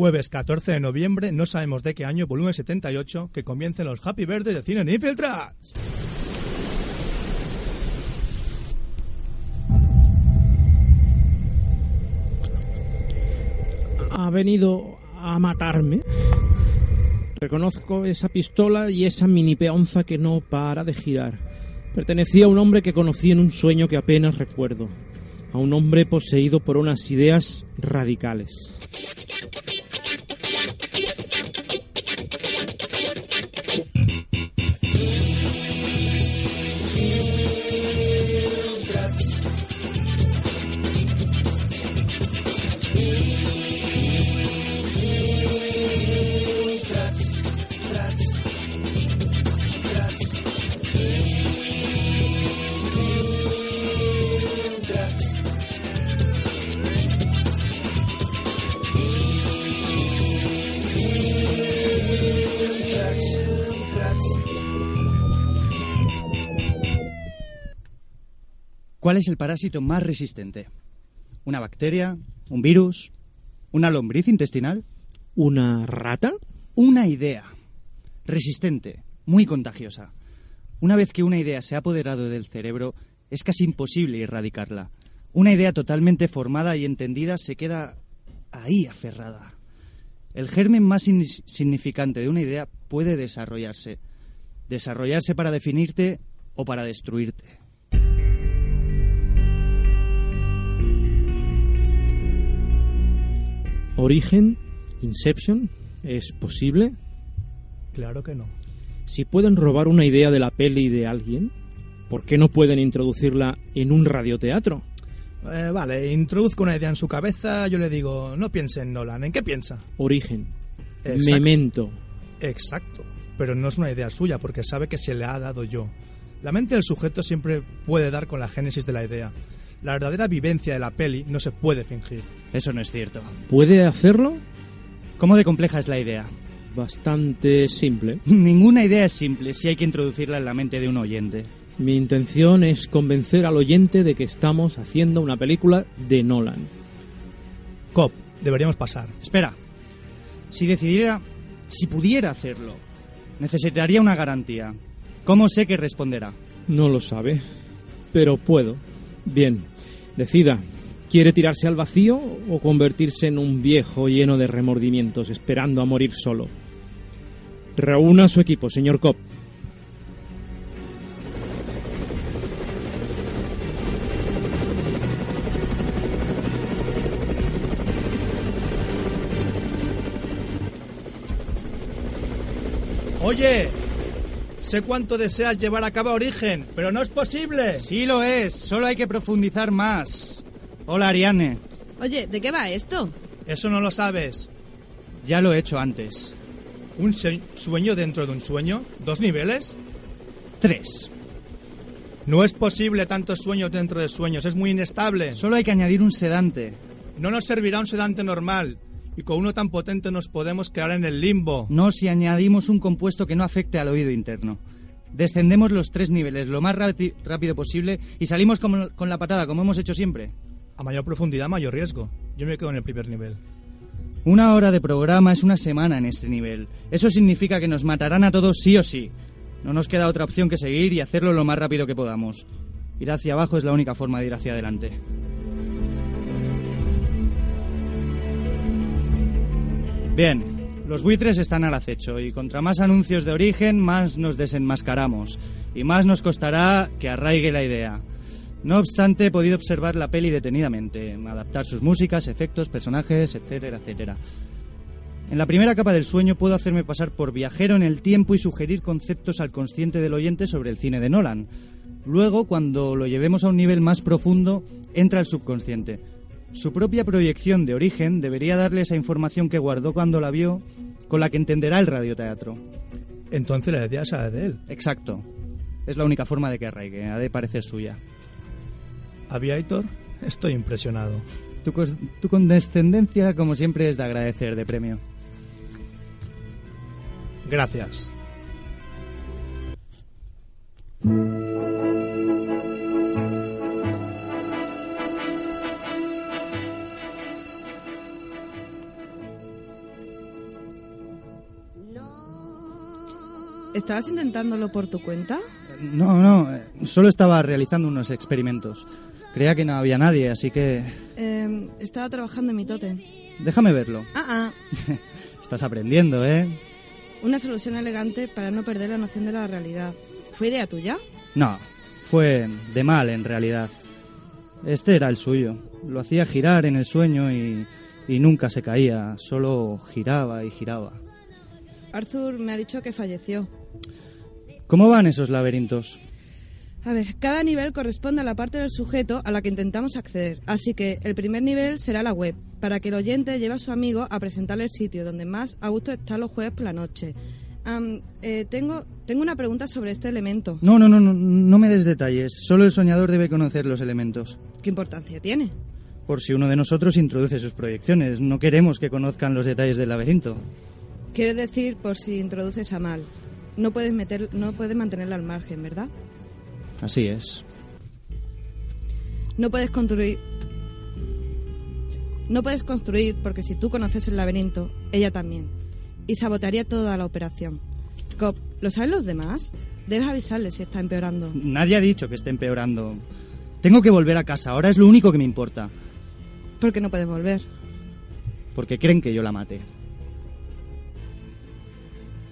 Jueves 14 de noviembre, no sabemos de qué año, volumen 78, que comiencen los Happy Birthday de Cine Infiltrats. Ha venido a matarme. Reconozco esa pistola y esa mini peonza que no para de girar. Pertenecía a un hombre que conocí en un sueño que apenas recuerdo. A un hombre poseído por unas ideas radicales. ¿Cuál es el parásito más resistente? ¿Una bacteria? ¿Un virus? ¿Una lombriz intestinal? ¿Una rata? Una idea. Resistente, muy contagiosa. Una vez que una idea se ha apoderado del cerebro, es casi imposible erradicarla. Una idea totalmente formada y entendida se queda ahí aferrada. El germen más significante de una idea puede desarrollarse. Desarrollarse para definirte o para destruirte. Origen, Inception, ¿es posible? Claro que no. Si pueden robar una idea de la peli de alguien, ¿por qué no pueden introducirla en un radioteatro? Eh, vale, introduzco una idea en su cabeza, yo le digo, no piense en Nolan, ¿en qué piensa? Origen, Exacto. memento. Exacto, pero no es una idea suya porque sabe que se le ha dado yo. La mente del sujeto siempre puede dar con la génesis de la idea. La verdadera vivencia de la peli no se puede fingir. Eso no es cierto. ¿Puede hacerlo? ¿Cómo de compleja es la idea? Bastante simple. Ninguna idea es simple si hay que introducirla en la mente de un oyente. Mi intención es convencer al oyente de que estamos haciendo una película de Nolan. Cop, deberíamos pasar. Espera. Si decidiera, si pudiera hacerlo, necesitaría una garantía. ¿Cómo sé que responderá? No lo sabe, pero puedo. Bien, decida. ¿Quiere tirarse al vacío o convertirse en un viejo lleno de remordimientos esperando a morir solo? Reúna a su equipo, señor Cobb. Oye, sé cuánto deseas llevar a cabo Origen, pero no es posible. Sí lo es, solo hay que profundizar más. Hola, Ariane. Oye, ¿de qué va esto? Eso no lo sabes. Ya lo he hecho antes. ¿Un sueño dentro de un sueño? ¿Dos niveles? Tres. No es posible tantos sueños dentro de sueños, es muy inestable. Solo hay que añadir un sedante. No nos servirá un sedante normal. Y con uno tan potente nos podemos quedar en el limbo. No si añadimos un compuesto que no afecte al oído interno. Descendemos los tres niveles lo más rápi- rápido posible y salimos como- con la patada, como hemos hecho siempre. A mayor profundidad, mayor riesgo. Yo me quedo en el primer nivel. Una hora de programa es una semana en este nivel. Eso significa que nos matarán a todos sí o sí. No nos queda otra opción que seguir y hacerlo lo más rápido que podamos. Ir hacia abajo es la única forma de ir hacia adelante. Bien, los buitres están al acecho y contra más anuncios de origen, más nos desenmascaramos y más nos costará que arraigue la idea. No obstante, he podido observar la peli detenidamente, adaptar sus músicas, efectos, personajes, etcétera, etcétera. En la primera capa del sueño puedo hacerme pasar por viajero en el tiempo y sugerir conceptos al consciente del oyente sobre el cine de Nolan. Luego, cuando lo llevemos a un nivel más profundo, entra el subconsciente. Su propia proyección de origen debería darle esa información que guardó cuando la vio, con la que entenderá el radioteatro. Entonces la idea sale de él. Exacto. Es la única forma de que arraigue, ha de parecer suya. Aviator, estoy impresionado. Tu, tu condescendencia, como siempre, es de agradecer de premio. Gracias. ¿Estabas intentándolo por tu cuenta? No, no, solo estaba realizando unos experimentos. Creía que no había nadie, así que... Eh, estaba trabajando en mi tótem. Déjame verlo. Ah, ah. Estás aprendiendo, ¿eh? Una solución elegante para no perder la noción de la realidad. ¿Fue idea tuya? No, fue de mal en realidad. Este era el suyo. Lo hacía girar en el sueño y, y nunca se caía, solo giraba y giraba. Arthur me ha dicho que falleció. ¿Cómo van esos laberintos? A ver, cada nivel corresponde a la parte del sujeto a la que intentamos acceder. Así que el primer nivel será la web, para que el oyente lleve a su amigo a presentarle el sitio donde más a gusto está los jueves por la noche. Eh, tengo, tengo una pregunta sobre este elemento. No, no, no, no, no me des detalles. Solo el soñador debe conocer los elementos. ¿Qué importancia tiene? Por si uno de nosotros introduce sus proyecciones. No queremos que conozcan los detalles del laberinto. Quiere decir por si introduces a mal. No puedes, meter, no puedes mantenerla al margen, ¿verdad? Así es. No puedes construir. No puedes construir porque si tú conoces el laberinto, ella también. Y sabotearía toda la operación. Cop, ¿lo saben los demás? Debes avisarles si está empeorando. Nadie ha dicho que esté empeorando. Tengo que volver a casa, ahora es lo único que me importa. ¿Por qué no puedes volver? Porque creen que yo la mate.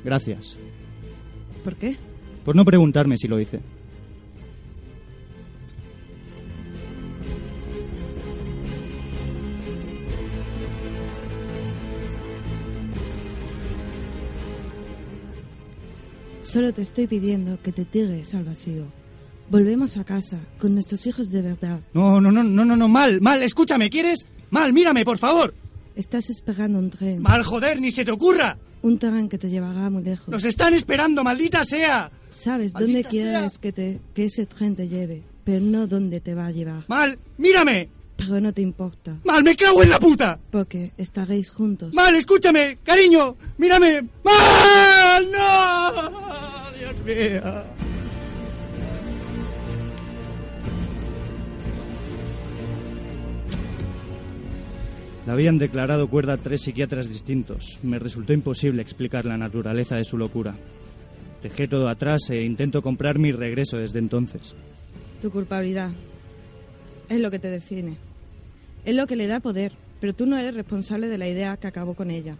Gracias. ¿Por qué? Por no preguntarme si lo hice. Solo te estoy pidiendo que te tires al vacío. Volvemos a casa con nuestros hijos de verdad. No, no, no, no, no, no, mal, mal, escúchame, ¿quieres? Mal, mírame, por favor. Estás esperando un tren. Mal, joder, ni se te ocurra. Un tren que te llevará muy lejos. Nos están esperando, maldita sea. Sabes dónde quieres que, te, que ese tren te lleve, pero no dónde te va a llevar. Mal, mírame. Pero no te importa, Mal, me cago en la puta. porque estaréis juntos. Mal, escúchame, cariño, mírame. Mal, no. Dios mío. La habían declarado cuerda a tres psiquiatras distintos. Me resultó imposible explicar la naturaleza de su locura. Dejé todo atrás e intento comprar mi regreso desde entonces. Tu culpabilidad es lo que te define. Es lo que le da poder, pero tú no eres responsable de la idea que acabó con ella.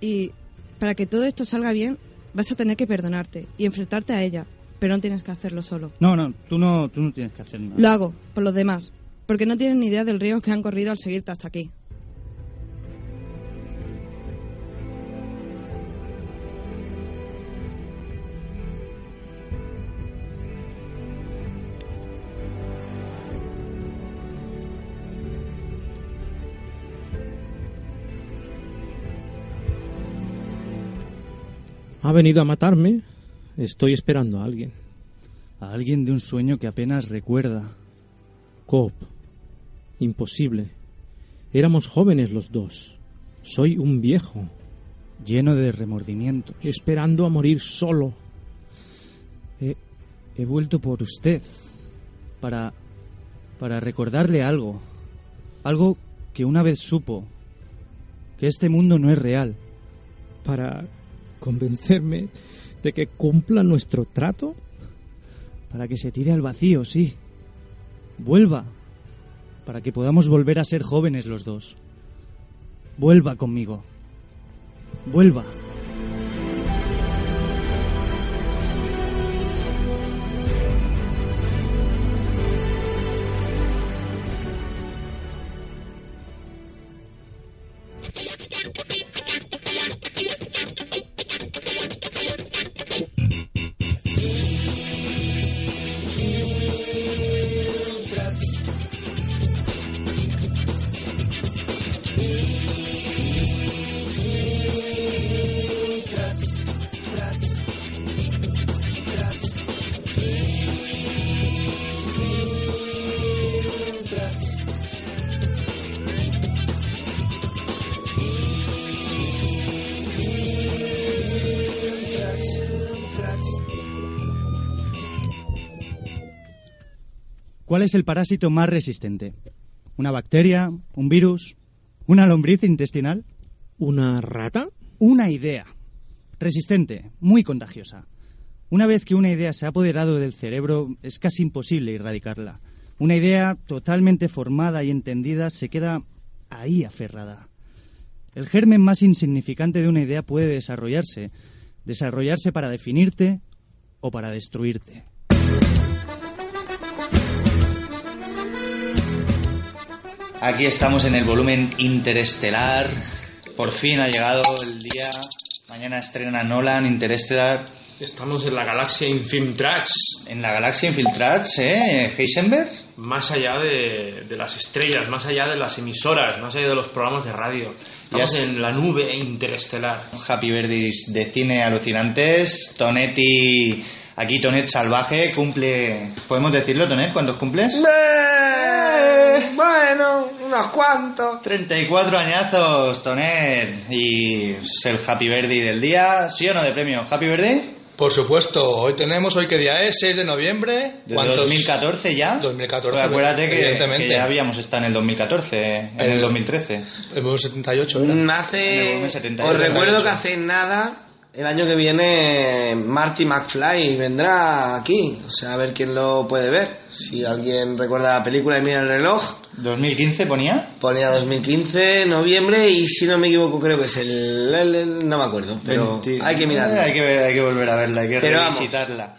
Y para que todo esto salga bien, vas a tener que perdonarte y enfrentarte a ella, pero no tienes que hacerlo solo. No, no, tú no, tú no tienes que hacer nada. Lo hago, por los demás, porque no tienen ni idea del riesgo que han corrido al seguirte hasta aquí. Ha venido a matarme. Estoy esperando a alguien. A alguien de un sueño que apenas recuerda. Cop. Imposible. Éramos jóvenes los dos. Soy un viejo, lleno de remordimientos. esperando a morir solo. He, he vuelto por usted para para recordarle algo, algo que una vez supo, que este mundo no es real. Para convencerme de que cumpla nuestro trato. Para que se tire al vacío, sí. Vuelva. Para que podamos volver a ser jóvenes los dos. Vuelva conmigo. Vuelva. Es el parásito más resistente? ¿Una bacteria? ¿Un virus? ¿Una lombriz intestinal? ¿Una rata? Una idea. Resistente, muy contagiosa. Una vez que una idea se ha apoderado del cerebro, es casi imposible erradicarla. Una idea totalmente formada y entendida se queda ahí aferrada. El germen más insignificante de una idea puede desarrollarse, desarrollarse para definirte o para destruirte. Aquí estamos en el volumen interestelar. Por fin ha llegado el día. Mañana estrena Nolan Interestelar. Estamos en la galaxia Infiltrats. En la galaxia Infiltrats, ¿eh? Heisenberg. Más allá de, de, las estrellas, más allá de las emisoras, más allá de los programas de radio. Estamos en la nube interestelar. Happy Birthdays de cine alucinantes. Tonetti, aquí Tonet salvaje, cumple. ¿Podemos decirlo, Tonet? ¿Cuántos cumples? Bueno, unos cuantos. 34 añazos, Tonet. Y es el Happy Birthday del día. ¿Sí o no de premio? ¿Happy Birthday? Por supuesto, hoy tenemos, hoy qué día es, 6 de noviembre. ¿De 2014 ya? 2014. Pues acuérdate que, que, ya habíamos estado en el 2014, en el, el 2013. El 78 era. Hace, 78, os recuerdo que hace nada, el año que viene, Marty McFly vendrá aquí. O sea, a ver quién lo puede ver. Si alguien recuerda la película y mira el reloj. ¿2015 ponía? Ponía 2015, noviembre, y si no me equivoco, creo que es el. el, el no me acuerdo, pero 20. hay que mirarla. Hay que, ver, hay que volver a verla, hay que pero revisitarla.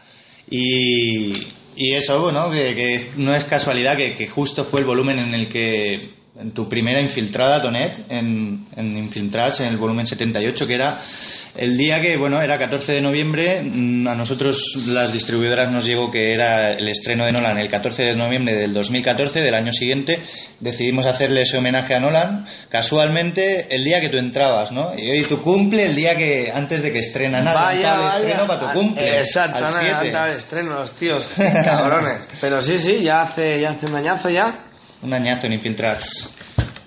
Y, y eso, bueno, que, que, no es casualidad que, que justo fue el volumen en el que en tu primera infiltrada, Tonet, en, en Infiltrats, en el volumen 78, que era el día que, bueno, era 14 de noviembre, a nosotros las distribuidoras nos llegó que era el estreno de Nolan el 14 de noviembre del 2014, del año siguiente, decidimos hacerle ese homenaje a Nolan, casualmente el día que tú entrabas, ¿no? Y hoy tu cumple, el día que, antes de que estrena nada, vaya, vaya. estreno para tu cumple. Exacto, al estreno, los tíos, cabrones. Pero sí, sí, ya hace, ya hace un añazo ya. Un añazo en Infiltrats.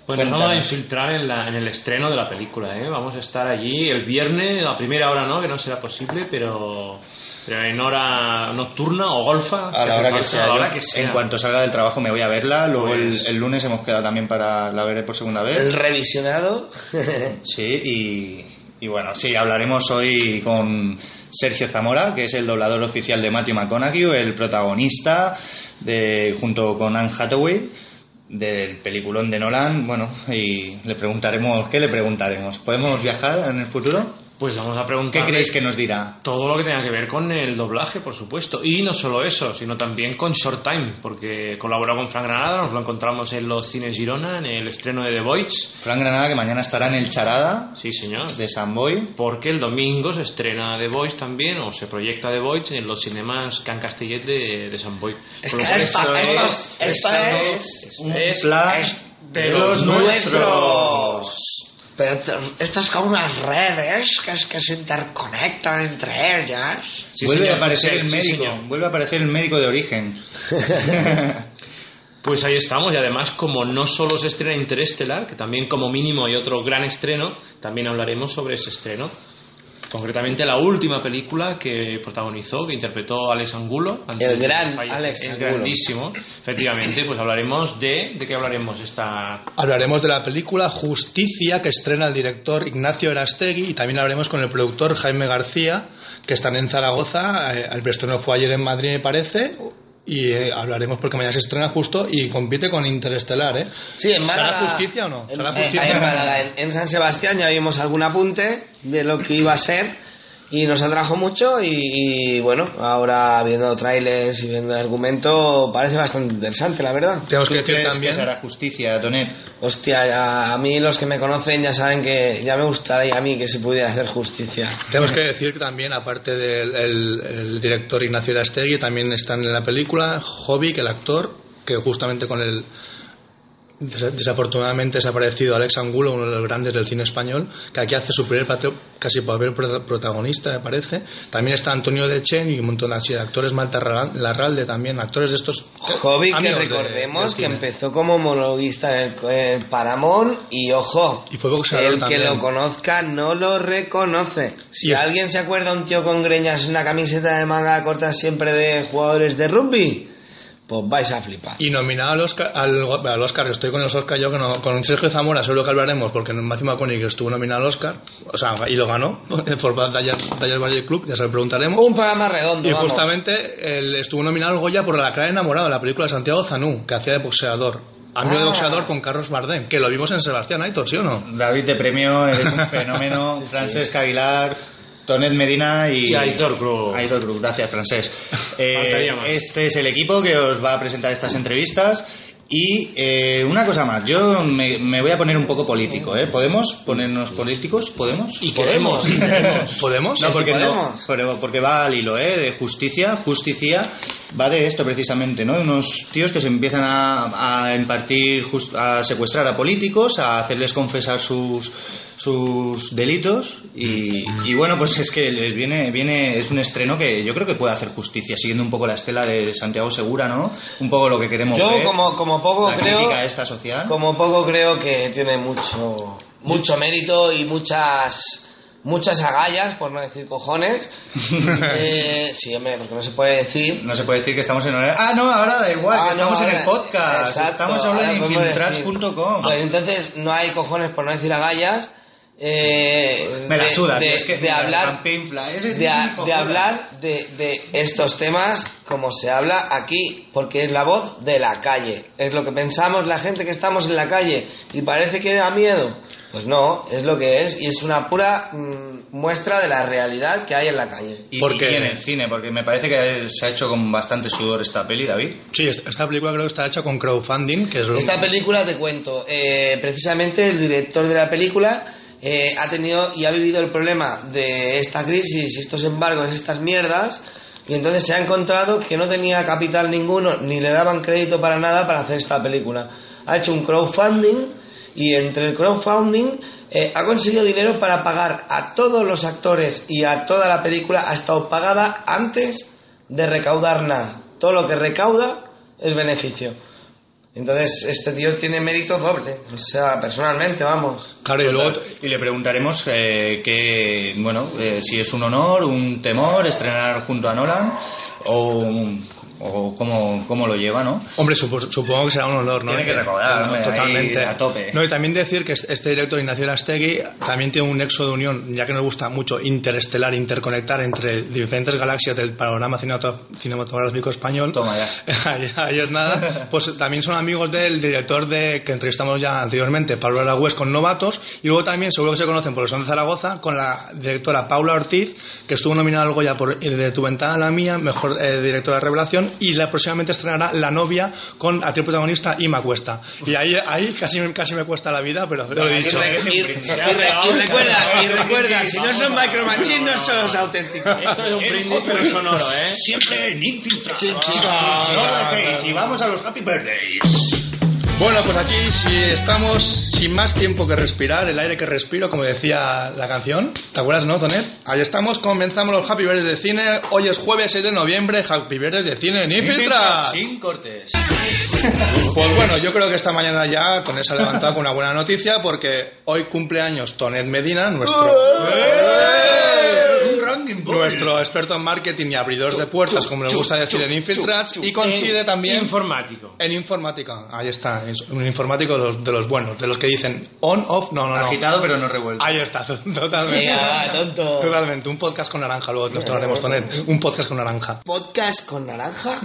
Bueno, nos vamos a infiltrar en, la, en, el estreno de la película, ¿eh? Vamos a estar allí el viernes, a primera hora no, que no será posible, pero, pero en hora nocturna o golfa. A la hora, que sea, a la hora que sea. En cuanto salga del trabajo me voy a verla, luego pues... el, el, lunes hemos quedado también para la ver por segunda vez. El revisionado. sí, y, y bueno, sí, hablaremos hoy con Sergio Zamora, que es el doblador oficial de Matthew McConaughey, el protagonista, de, junto con Anne Hathaway del peliculón de Nolan, bueno, y le preguntaremos, ¿qué le preguntaremos? ¿Podemos viajar en el futuro? Pues vamos a preguntar. ¿Qué creéis que nos dirá? Todo lo que tenga que ver con el doblaje, por supuesto. Y no solo eso, sino también con Short Time, porque colabora con Frank Granada, nos lo encontramos en los cines Girona, en el estreno de The Voice. Frank Granada, que mañana estará en el Charada. Sí, señor. De San Boy. Porque el domingo se estrena The Voice también, o se proyecta The Voice en los cinemas Can Castellet de, de San Boy. Es que esto, es, es, un plan de los nuestros. Pero esto es como unas redes que, es, que se interconectan entre ellas. Sí, vuelve señor, a aparecer sí, el médico, sí, vuelve a aparecer el médico de origen. pues ahí estamos, y además, como no solo se estrena Interestelar, que también como mínimo hay otro gran estreno, también hablaremos sobre ese estreno. Concretamente la última película que protagonizó, que interpretó Alex Angulo. El gran Alex El grandísimo. Efectivamente, pues hablaremos de... ¿De qué hablaremos esta...? Hablaremos de la película Justicia, que estrena el director Ignacio Erastegui, y también hablaremos con el productor Jaime García, que están en Zaragoza. El estreno fue ayer en Madrid, me parece, y eh, hablaremos porque mañana se estrena justo y compite con Interestelar, ¿eh? Sí, en Málaga, ¿Será justicia o no? ¿Será en, justicia? En, Málaga, en, en, San Sebastián ya vimos algún apunte de lo que iba a ser y nos atrajo mucho y, y bueno, ahora viendo trailers y viendo el argumento parece bastante interesante, la verdad. Tenemos que decir también que será justicia, Tonet. Hostia, a, a, mí los que me conocen ya saben que ya me gustaría a mí que se pudiera hacer justicia. Tenemos que decir que también, aparte del el, el director Ignacio Irastegui, también están en la película Jovic, el actor, que justamente con el desafortunadamente desaparecido Alex Angulo, uno de los grandes del cine español, que aquí hace su primer casi papel protagonista, me parece. También está Antonio Dechen y un montón así de actores, Malta Larralde también, actores de estos. Hobby, que recordemos de, que empezó como monologuista en el, en Paramount y ojo, y fue el también. que lo conozca no lo reconoce. Si alguien se acuerda un tío con greñas en una camiseta de manga corta siempre de jugadores de rugby, pues vais a flipar. Y nominado al Oscar, al, Oscar, estoy con los Oscar yo que no, con Sergio Zamora seguro que hablaremos porque Matthew McConaughey estuvo nominado al Oscar, o sea, y lo ganó por Dallas Valle Club, ya se lo preguntaremos. Un programa redondo. Y justamente él estuvo nominado al Goya por La cara enamorado, la película de Santiago Zanú, que hacía de boxeador. Amigo de ah. boxeador con Carlos Bardem, que lo vimos en Sebastián Aitor, ¿sí o no? David, de premio, eres un fenómeno. Francesc Aguilar Tonet Medina y, Aitor Cruz. Aitor Cruz, gracias, Francés. Eh, este es el equipo que os va a presentar estas entrevistas. Y eh, una cosa más, yo me, voy a poner un poco político, ¿eh? ¿Podemos ponernos políticos? ¿Podemos? ¿Y podemos? ¿Podemos? No, porque, no, porque va al hilo, ¿eh? De justicia, justicia, va de esto precisamente, ¿no? De unos tíos que se empiezan a, a impartir, a secuestrar a políticos, a hacerles confesar sus, sus delitos y, bueno pues es que les viene viene es un estreno que yo creo que puede hacer justicia siguiendo un poco la estela de Santiago Segura no un poco lo que queremos yo ver, como como poco creo esta social como poco creo que tiene mucho mucho mérito y muchas muchas agallas, por no decir cojones. eh, sí, hombre, porque no se puede decir. No se puede decir que estamos en Ah, no, ahora da igual, ah, estamos en el podcast. estamos hablando en infiltrats.com. Pues entonces no hay cojones por no decir agallas. Eh, Me la suda, de, es que de hablar, de, hablar de, de, estos temas como se habla aquí, porque es la voz de la calle, es lo que pensamos la gente que estamos en la calle y parece que da miedo. Pues no, es lo que es y es una pura mm, muestra de la realidad que hay en la calle. ¿Y, porque en el cine? Porque me parece que se ha hecho con bastante sudor esta peli, David. Sí, esta película creo que está hecha con crowdfunding. Que es Esta película, te cuento, eh, precisamente el director de la película eh, ha tenido y ha vivido el problema de esta crisis, estos embargos, estas mierdas, y entonces se ha encontrado que no tenía capital ninguno, ni le daban crédito para nada para hacer esta película. Ha hecho un crowdfunding y entre el crowdfunding eh, ha conseguido dinero para pagar a todos los actores y a toda la película, ha estado pagada antes de recaudar nada. Todo lo que recauda es beneficio. Entonces, este tío tiene mérito doble, o sea, personalmente, vamos. Claro, y luego y le preguntaremos eh, que, bueno, eh, si es un honor, un temor estrenar junto a Nolan o o cómo, cómo, lo lleva, ¿no? Hombre, supongo que será un honor, ¿no? Tiene que recordar, totalmente. a tope. No, y también decir que este director Ignacio Arastegui también tiene un nexo de unión, ya que nos gusta mucho interestelar, interconectar entre diferentes galaxias del panorama cinematográfico español. Toma ya. ahí, es nada. Pues también son amigos del director de que entrevistamos ya anteriormente, Pablo Aragüez con Novatos, y luego también seguro que se conocen por el son de Zaragoza con la directora Paula Ortiz, que estuvo nominada al Goya por De tu ventana a la mía, mejor eh, directora de revelación y la próximamente estrenará La novia con actriz protagonista Ima Cuesta. Y ahí, ahí casi, casi me cuesta la vida, pero lo he dicho. Y, recuerda, y recuerda, si no son Micro Machines, no son los auténticos. Esto es un brindis pero sonoro, ¿eh? Siempre en Infiltrado. Y vamos a los Happy Birthdays. Bueno, pues aquí si estamos sin más tiempo que respirar, el aire que respiro, como decía la canción. ¿Te acuerdas, no, Tonet? Ahí estamos, comenzamos los Happy Birthdays de cine. Hoy es jueves 6 de noviembre, Happy Birthdays de cine en Infiltra. Sin cortes. Pues bueno, yo creo que esta mañana ya con esa levantado con una buena noticia porque hoy cumpleaños Tonet Medina, nuestro... Nuestro experto en marketing y abridor de puertas, como nos gusta decir en Infiltrats, y coincide también... Informático. En informática, ahí está, un informático de los, buenos, de los que dicen on, off, no, no, no. Agitado pero no revuelto. Ahí está, totalmente. tonto. Totalmente, un podcast con naranja, luego nos tomaremos Tonet, un podcast con naranja. ¿Podcast con naranja?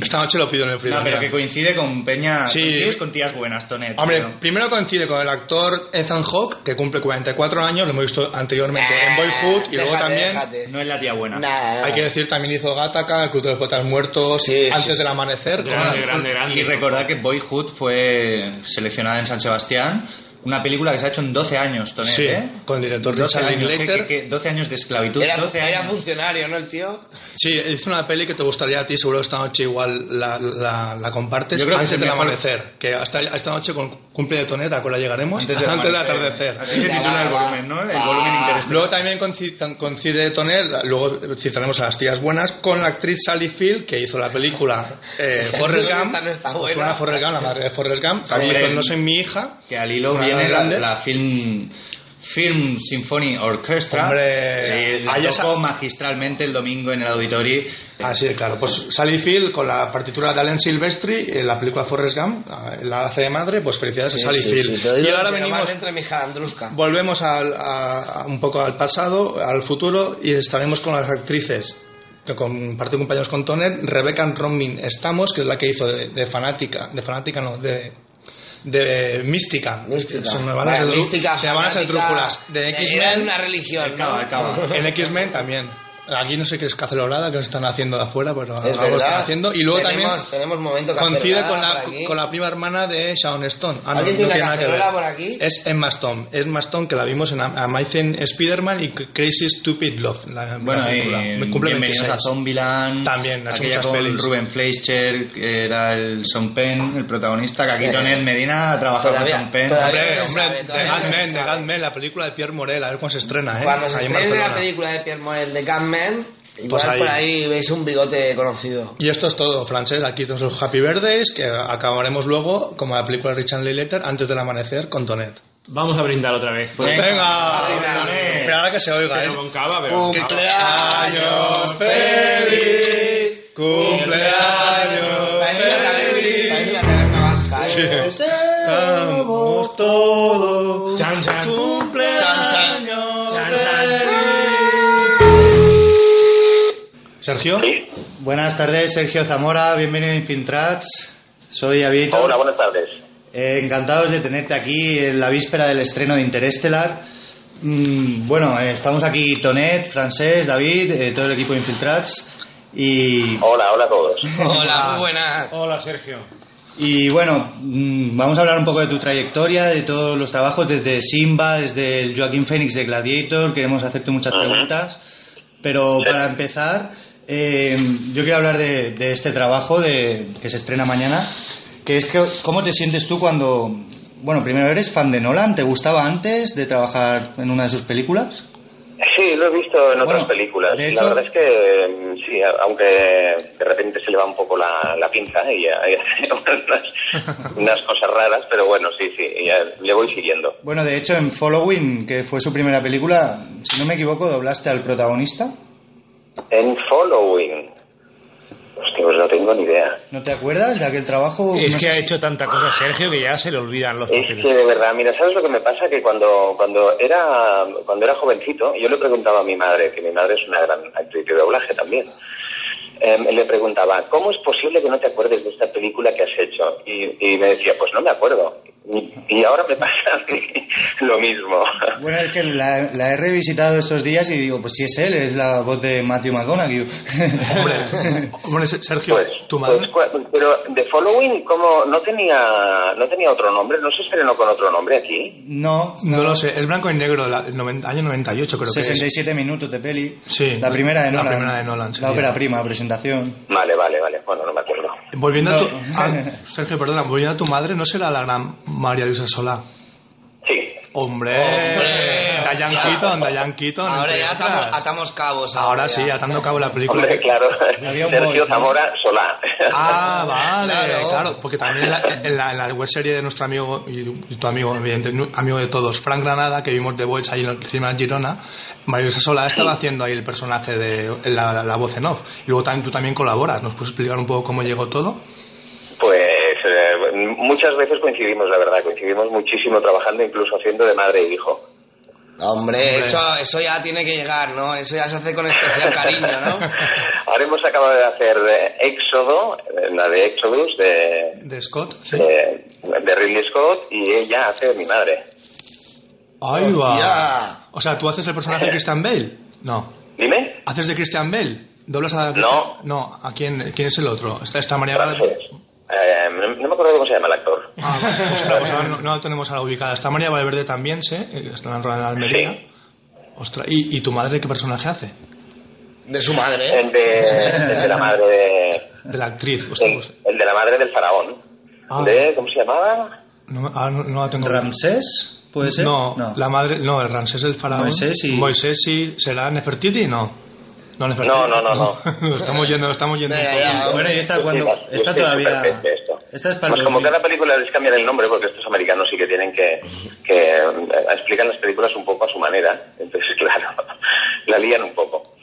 Esta noche lo pido en el frío. No, pero que coincide con Peña, sí. con tías buenas, Tonet. Hombre, primero coincide con el actor Ethan Hawke, que cumple 44 años, lo hemos visto anteriormente en Boyhood, y luego también no es la tía buena. Hay que decir, también hizo Gattaca, el Club de los Poetas Muertos, antes del amanecer. Grande, grande, grande. Y recordad que Boyhood fue seleccionada en San Sebastián una película que se ha hecho en 12 años, Tonet, sí, ¿eh? con el director 12 años, que, 12 años de esclavitud. Era, 12 era funcionario, ¿no, el tío? Sí, hizo una peli que te gustaría a ti, seguro que esta noche igual la, la, la compartes. Yo creo antes que del amanecer, que hasta esta noche con cumple de Tonet, ¿a la llegaremos? Antes, del atardecer. Así se titula el volumen, ¿no? El volumen interesante. Luego también coincide, Tonet, luego citaremos a las tías buenas, con la actriz Sally Field, que hizo la película eh, Forrest Gump. No está pues buena. Forrest Gump, la madre de Forrest Gump. También No soy mi hija. Que al hilo viene la, la film Film Symphony Orchestra. Hombre, eh, tocó magistralmente el domingo en el auditorio. Así es, claro. Pues Sally Field con la partitura de Alan Silvestri en la película Forrest Gump, la hace de madre, pues felicidades a Sally Sí, Field. sí, y ahora venimos, entre mi hija Andruska. volvemos al- a, a un poco al pasado, al futuro, y estaremos con las actrices que compartió compañeros con Tonet, Rebecca Romijn Estamos, que es la que hizo de, de fanática, de fanática no, de de mística, Mística. se me van a mística, se me van a de X-Men una religión, ¿no? Acaba, acaba. en X-Men también. Aquí no sé qué es cacelorada que nos están haciendo de afuera, pero Es algo están haciendo. Y luego tenemos, también tenemos momento coincide con la, con la prima hermana de Sharon Stone. Ah, no, ¿Alguien no tiene una cacerola por aquí? Es Emma Stone. Emma Stone que la vimos en Amazing Spider-Man y Crazy Stupid Love. La, Bueno, la y película. Cumple bienvenidos 26. a Zombieland. También, ha aquella con pelis. Ruben Fleischer, que era el Sean Penn, el protagonista, que aquí Eh, Tonet Medina ha trabajado todavía- con Sean Penn. todavía- Hombre, hombre, la película de Pierre Morel, a ver cuándo se estrena, ¿eh? Cuando se estrene la película de Pierre Morel de Gunman, igual Pues ahí. por ahí veis un bigote conocido. Y esto es todo, Francés. Aquí tenemos los Happy Birthdays, que acabaremos luego, como la película de Richard Linklater, antes del amanecer, con Tonet. Vamos a brindar otra vez. Pues venga, venga, venga. Pero ahora que se oiga, Pero ¿eh? con cava, pero. Cumpleaños feliz, cumpleaños parece una taberna vasca, ¿eh? Estamos todos. Chan, chan. Sergio, Buenas tardes, Sergio Zamora, bienvenido a Infiltrats. Soy David. Hola, buenas tardes. Eh, encantados de tenerte aquí en la víspera del estreno de Interestelar. Mm, bueno, eh, estamos aquí Tonet, Francés, David, eh, todo el equipo de Infiltrats. Y, Hola, hola a todos. Hola, muy buenas. Hola, Sergio. y bueno, mm, vamos a hablar un poco de tu trayectoria, de todos los trabajos, desde Simba, desde el Joaquín Phoenix de Gladiator. Queremos hacerte muchas preguntas. Pero Sí. para empezar, eh, yo quiero hablar de, de este trabajo de, que se estrena mañana, que es que, ¿cómo te sientes tú cuando, bueno, primero eres fan de Nolan? ¿Te gustaba antes de trabajar en una de sus películas? Sí, lo he visto en otras Bueno, películas. de La hecho- verdad es que mm, sí, aunque de repente se le va un poco la, la pinza y hace unas, unas cosas raras, pero bueno, sí, sí, ya le voy siguiendo. Bueno, de hecho, en Following, que fue su primera película, si no me equivoco, doblaste al protagonista. En Following, hostia, pues no tengo ni idea. ¿No te acuerdas de aquel trabajo? Es No que sé ha hecho tanta cosa Sergio que ya se le olvidan los Es papeles. que de verdad, mira, ¿sabes lo que me pasa? Que cuando, cuando era cuando era jovencito, yo le preguntaba a mi madre, que mi madre es una gran actriz de doblaje también, em, le preguntaba, ¿cómo es posible que no te acuerdes de esta película que has hecho? Y, y me decía, pues no me acuerdo. Y, y ahora me pasa a mí lo mismo. Bueno, es que la, la he revisitado estos días y digo, pues si es él, es la voz de Matthew McConaughey. hombre, hombre, Sergio, Pues, tu madre. pues, pero The Following, ¿cómo no tenía no tenía otro nombre? ¿No se estrenó con otro nombre aquí? no, No lo sé, es blanco y negro, la- el noven- año 98 creo que es. 67 minutos de peli. Sí, La primera de la Nolan. primera de Nolan. La ópera prima, presentación. Vale, vale, vale. Bueno, no me acuerdo. Volviendo a tu... No. ah, Sergio, perdona, volviendo a tu madre, ¿no será la gran María Luisa Solá? Sí. Hombre, Hombre, Diane ya. Keaton, Diane Keaton. Ahora ya atamos, atamos cabos. Ahora sí, ya. atando cabo la película. Hombre, claro. Sergio boy, ¿no? Zamora Solá. Ah, vale, Claro. claro. porque también en la, en la, en la web serie de nuestro amigo y, y tu amigo, evidente, nu- amigo de todos, Frank Granada, que vimos The Voice ahí en el cine de Girona, María Luisa Solá estaba haciendo ahí el personaje de la, la- la voz en off. Y luego también tú también colaboras. ¿Nos puedes explicar un poco cómo llegó todo? Pues muchas veces coincidimos, la verdad, coincidimos muchísimo trabajando, incluso haciendo de madre e hijo. Hombre, Eso, eso ya tiene que llegar, ¿no? Eso ya se hace con especial cariño, ¿no? Ahora hemos acabado de hacer Éxodo, la de Exodus de, De Scott, sí. de, de Ridley Scott, y ella hace de mi madre. Ahí va. O sea, ¿tú haces el personaje de Christian Bale? No. Dime. ¿Haces de Christian Bale? ¿Doblas a No. No, ¿a quién, quién es el otro? Está, está María Francés. Eh, no, no me acuerdo cómo se llama el actor. Ah, pues ahora no, no la tenemos a la ubicada. Está María Valverde también, ¿sí? Está en la Almería. Sí. Ostras, ¿y, ¿y tu madre qué personaje hace? De su madre. El de, el de la madre de... De la actriz. Ostras, El, pues, el de la madre del faraón. Ah. De, ¿Cómo se llamaba? no, ah, no, no la tengo. ¿Ramsés? ¿Puede ser? No, la madre, no, el Ramsés el faraón. Moisés y- Moisés y será Nefertiti, no. No, no, no, no. lo estamos yendo, lo estamos yendo. bueno, y esta cuando está todavía. Esta es para pues como cada película les cambian el nombre, porque estos americanos sí que tienen que, que eh, explican las películas un poco a su manera. Entonces, claro, la lían un poco.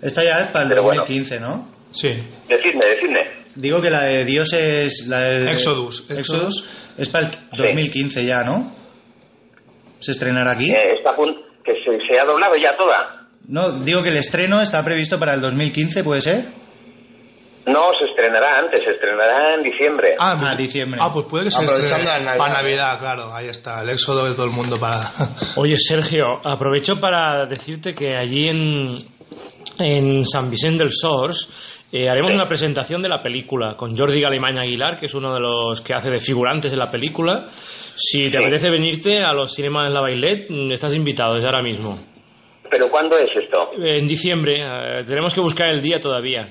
Esta ya es para el 2015, ¿no? Sí. Decidme, decidme. Digo que la de Dios es. La de Exodus. Exodus es para el 2015 ya, ¿no? ¿Se estrenará aquí? Eh, está que se, se ha doblado ya toda. No, digo que el estreno está previsto para el 2015, ¿puede ser? No, se estrenará antes, se estrenará en diciembre. Ah, pues, ah diciembre. Ah, pues puede que se Aprovechando la Navidad. Para Navidad, claro, ahí está, el éxodo de todo el mundo para... Oye, Sergio, aprovecho para decirte que allí en, en San Vicente del Sors eh, haremos una presentación de la película con Jordi Galimaña Aguilar, que es uno de los que hace de figurantes de la película. Si te apetece venirte a los cinemas La Bailet, mm, estás invitado desde ahora mismo. ¿Pero cuándo es esto? En diciembre. Eh, tenemos que buscar el día todavía.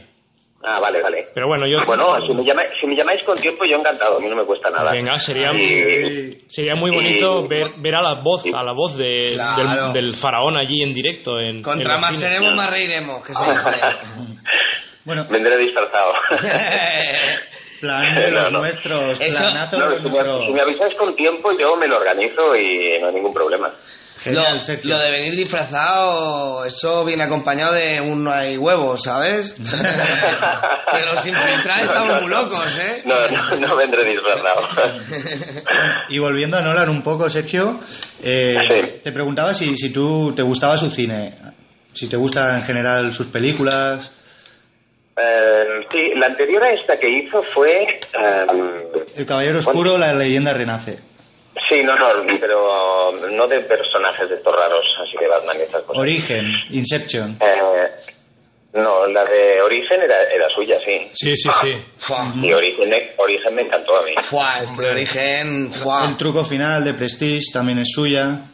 Ah, vale, vale. Pero bueno, yo... Bueno, si me, llamáis, si me llamáis con tiempo, yo encantado, a mí no me cuesta nada. Venga, sería, sería muy bonito ver, ver a la voz, a la voz de, del, faraón allí en directo. En, Contra más seremos, más reiremos, que bueno. Vendré disfrazado. plan de los nuestros, Eso, si me avisáis con tiempo, yo me lo organizo y no hay ningún problema lo, de venir disfrazado, eso viene acompañado de un no hay huevos, ¿sabes? Pero sin filtrar estamos muy locos, ¿eh? No, no, no vendré disfrazado. y volviendo a Nolan un poco, Sergio, eh, te preguntaba si, si tú te gustaba su cine, si te gustan en general sus películas. Eh, sí, la anterior a esta que hizo fue... Eh, El Caballero Oscuro, la leyenda renace. Sí, no, no, pero no de personajes de estos raros, así de Batman y estas cosas. Origen, Inception. Eh, no, la de Origen era, era suya, sí. Sí, sí, sí. Y Origen, Origen me encantó a mí. Fua, es que Origen... El truco final de Prestige también es suya.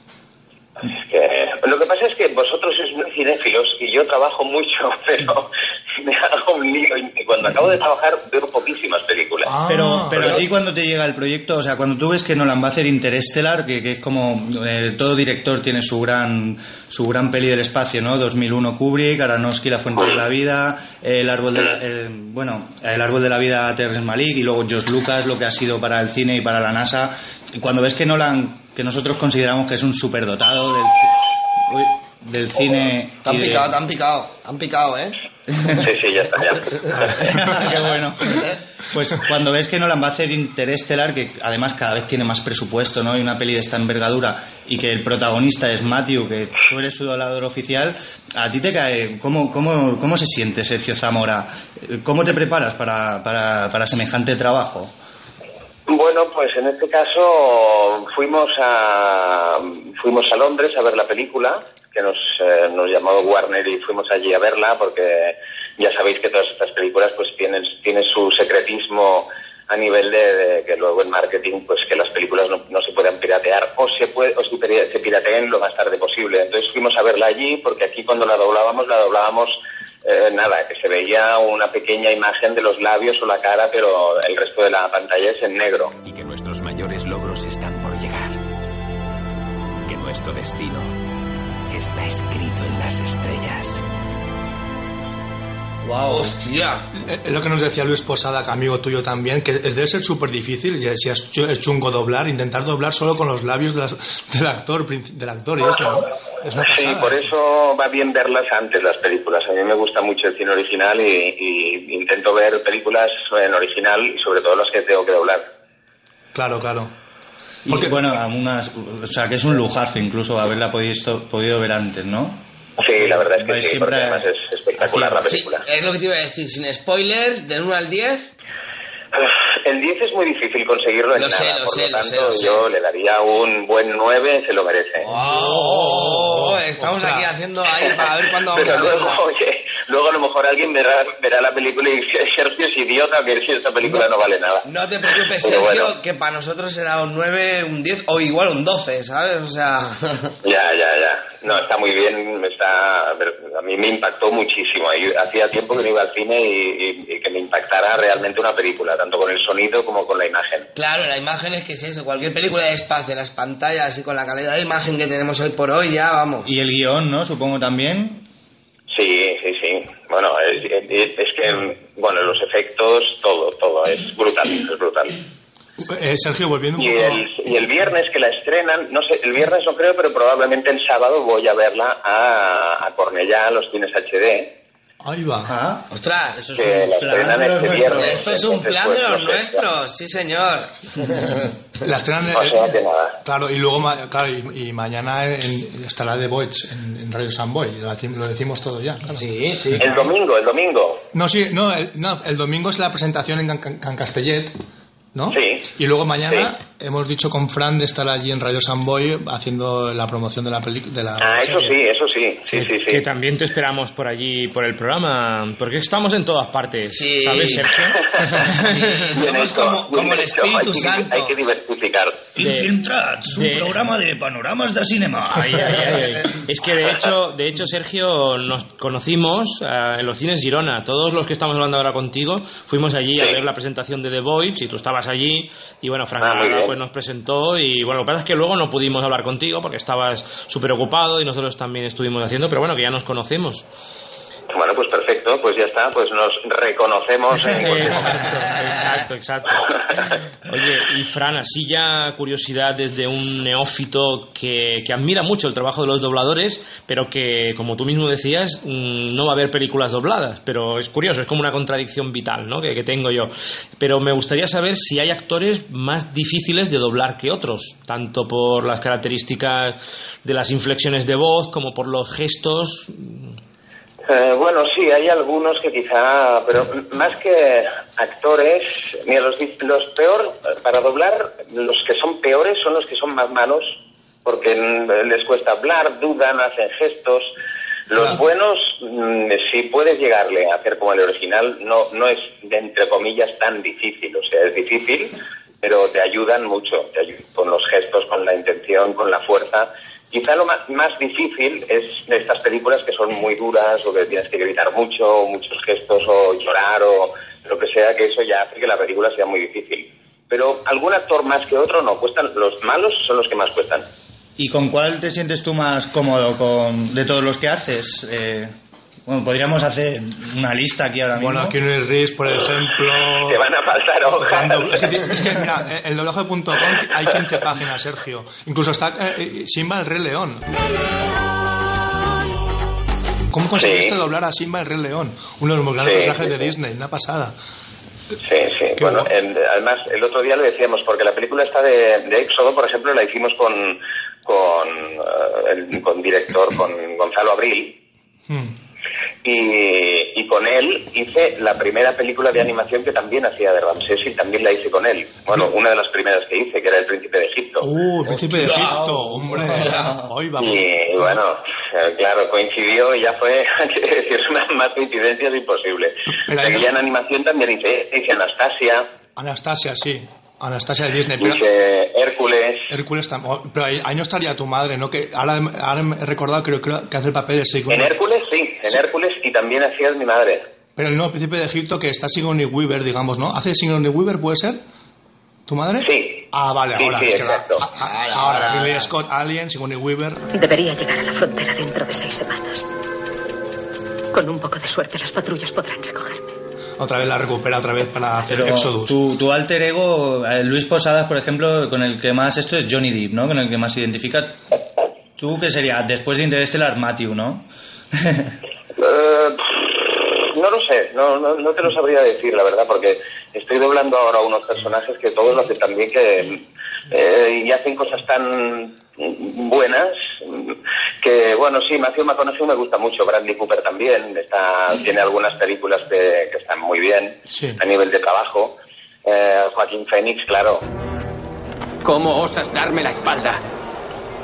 lo que pasa es que vosotros sois muy cinéfilos y yo trabajo mucho, pero me hago un lío y cuando acabo de trabajar veo poquísimas películas. Ah, pero pero así cuando te llega el proyecto, o sea, cuando tú ves que Nolan va a hacer Interstellar, que, que es como eh, todo director tiene su gran su gran peli del espacio, ¿no? 2001 Kubrick, Aronofsky La fuente de la vida, el árbol de la, bueno, el árbol de la vida Terrence Malick y luego George Lucas, lo que ha sido para el cine y para la NASA. Y cuando ves que Nolan que nosotros consideramos que es un superdotado del del cine. Tan picado, tan picado, han picado, ¿eh? Sí, sí, ya está, ya. Qué bueno. Pues cuando ves que Nolan va a hacer Interestelar, que además cada vez tiene más presupuesto, ¿no? Y una peli de esta envergadura, y que el protagonista es Matthew, que tú eres su doblador oficial, ¿a ti te cae? ¿Cómo, cómo, cómo se siente Sergio Zamora? ¿Cómo te preparas para, para, para semejante trabajo? Bueno, pues en este caso fuimos a fuimos a Londres a ver la película que nos eh, nos llamó Warner y fuimos allí a verla porque ya sabéis que todas estas películas pues tienen tienen su secretismo a nivel de, que luego en marketing pues que las películas no, se puedan piratear o se puede o se pirateen lo más tarde posible entonces fuimos a verla allí porque aquí cuando la doblábamos la doblábamos eh, nada, que se veía una pequeña imagen de los labios o la cara, pero el resto de la pantalla es en negro. Y que nuestros mayores logros están por llegar. Que nuestro destino está escrito en las estrellas. ¡Wow! ¡Hostia! Es lo que nos decía Luis Posada, que amigo tuyo también, que debe ser súper difícil, si es chungo doblar, intentar doblar solo con los labios del actor, del actor y eso, ¿no? sí, por eso va bien verlas antes las películas. A mí me gusta mucho el cine original y, intento ver películas en original y sobre todo las que tengo que doblar. Claro, claro. Porque, bueno, unas, o sea, que es un lujazo incluso haberla podido, podido ver antes, ¿no? Sí, la verdad es que sí, porque además es espectacular la película. es lo que te iba a decir, sin spoilers, del 1 al 10. El 10 es muy difícil conseguirlo en nada, por lo, tanto yo le daría un buen 9, se lo merece. Oh, oh, estamos aquí haciendo ahí para ver cuándo vamos Pero luego, oye, luego a lo mejor alguien verá, verá la película y dice, Sergio es idiota, que esta película no, vale nada. No te preocupes, Sergio, que para nosotros será un 9, un 10 o igual un 12, ¿sabes? O sea... Ya, ya, ya. No, está muy bien, está, a mí me impactó muchísimo. Hacía tiempo que no iba al cine y, que me impactara realmente una película, tanto con el sonido como con la imagen. Claro, la imagen es que es eso, cualquier película de espacio, las pantallas y con la calidad de imagen que tenemos hoy por hoy, ya vamos. Y el guion, ¿no? Supongo también. Sí, sí, sí. Bueno, es, es, que, bueno, los efectos, todo, todo, es brutal, es brutal. Eh, Sergio, volviendo un y El, y el viernes que la estrenan, no sé, el viernes no creo, pero probablemente el sábado voy a verla a, a Cornellá, a los cines HD Ahí va. Ah, ostras, eso es un plan de los nuestros. Esto es un plan de los nuestros, sí señor. la estrenan o sea que nada. Claro, y luego claro, y, mañana en, estará The Voice en, Radio Samboy, lo decimos todo ya. Sí, sí. El domingo, el domingo. No, sí, no, el, no, el domingo es la presentación en Can Castellet ¿no? Sí. Y luego mañana hemos dicho con Fran de estar allí en Radio Samboy haciendo la promoción de la película. Ah, eso sí, eso sí. Sí, sí, sí. Que también te esperamos por allí, por el programa, porque estamos en todas partes, sí. ¿sabes, Sergio? Somos como, como el Espíritu Santo. Hay que diversificar. Infiltrats, un programa de panoramas de cinema. es que de hecho, de hecho, Sergio, nos conocimos uh, en los cines Girona. Todos los que estamos hablando ahora contigo fuimos allí a ver la presentación de The Voice y tú estabas allí y bueno, Frank ah, pues nos presentó y bueno, lo que pasa es que luego no pudimos hablar contigo porque estabas súper ocupado y nosotros también estuvimos haciendo, pero bueno, que ya nos conocemos. Bueno, pues perfecto, pues ya está, pues nos reconocemos. exacto, exacto, exacto. Oye, y Fran, así ya curiosidad desde un neófito que, que, admira mucho el trabajo de los dobladores, pero que, como tú mismo decías, mm, no va a haber películas dobladas, pero es curioso, es como una contradicción vital ¿no? que, que tengo yo. Pero me gustaría saber si hay actores más difíciles de doblar que otros, tanto por las características de las inflexiones de voz como por los gestos. Eh, bueno, sí, hay algunos que quizá, pero más que actores, mira, los, los peor, para doblar, los que son peores son los que son más malos, porque les cuesta hablar, dudan, hacen gestos. Los buenos, mm, si puedes llegarle a hacer como el original, no, no es, de, entre comillas, tan difícil. O sea, es difícil, pero te ayudan mucho, te ayudan con los gestos, con la intención, con la fuerza. Quizá lo más, difícil es de estas películas que son muy duras o que tienes que gritar mucho, o muchos gestos o llorar o lo que sea, que eso ya hace que la película sea muy difícil. Pero algún actor más que otro no, cuestan, los malos son los que más cuestan. ¿Y con cuál te sientes tú más cómodo con, de todos los que haces? Eh, bueno, podríamos hacer una lista aquí ahora mismo. Bueno, aquí en el RIS, por ejemplo... Te van a faltar hojas. Es que, mira, el doblaje.com hay 15 páginas, Sergio. Incluso está eh, Simba el Rey León. ¿Cómo conseguiste doblar a Simba el Rey León? Uno de los grandes personajes de Disney, una pasada. Sí, sí. bueno, además, el otro día lo decíamos, porque la película está de, de Éxodo, por ejemplo, la hicimos con, con, uh, el, con director, con Gonzalo Abril. Hmm y, y, con él hice la primera película de animación que también hacía de Ramsés y también la hice con él. Bueno, una de las primeras que hice, que era El Príncipe de Egipto. ¡Uh, El Príncipe de Egipto! ¡Hombre! Hoy vamos. Y bueno, claro, coincidió y ya fue, es una más coincidencias imposible. Pero en animación también hice, hice Anastasia. Anastasia, sí. Anastasia de Disney. Dice Hércules. Hércules también. Pero ahí, no estaría tu madre, ¿no? Que ahora, ahora he recordado creo, creo que hace el papel de Sigourney. En Hércules sí, en Hércules y también hacía mi madre. Pero el nuevo príncipe de Egipto que está Sigourney Weaver, digamos, ¿no? ¿Hace Sigourney Weaver, puede ser? ¿Tu madre? Sí. Ah, vale, ahora. Sí, es exacto. Que la, ahora, Ridley Scott, Alien, Sigourney Weaver. Debería llegar a la frontera dentro de seis semanas. Con un poco de suerte las patrullas podrán recogerme otra vez la recupera otra vez para hacer Exodus. Tu, tu alter ego, eh, Luis Posadas, por ejemplo, con el que más esto es Johnny Depp, ¿no? Con el que más se identifica. ¿Tú qué sería? Después de Interstellar, Matthew, ¿no? Eh, no lo sé, no, no, no, te lo sabría decir, la verdad, porque estoy doblando ahora unos personajes que todos lo hacen también que eh, y hacen cosas tan buenas que bueno sí Matthew McConaughey me gusta mucho Bradley Cooper también está tiene algunas películas que, que están muy bien a nivel de trabajo. Eh, Joaquín Phoenix claro. ¿Cómo osas darme la espalda?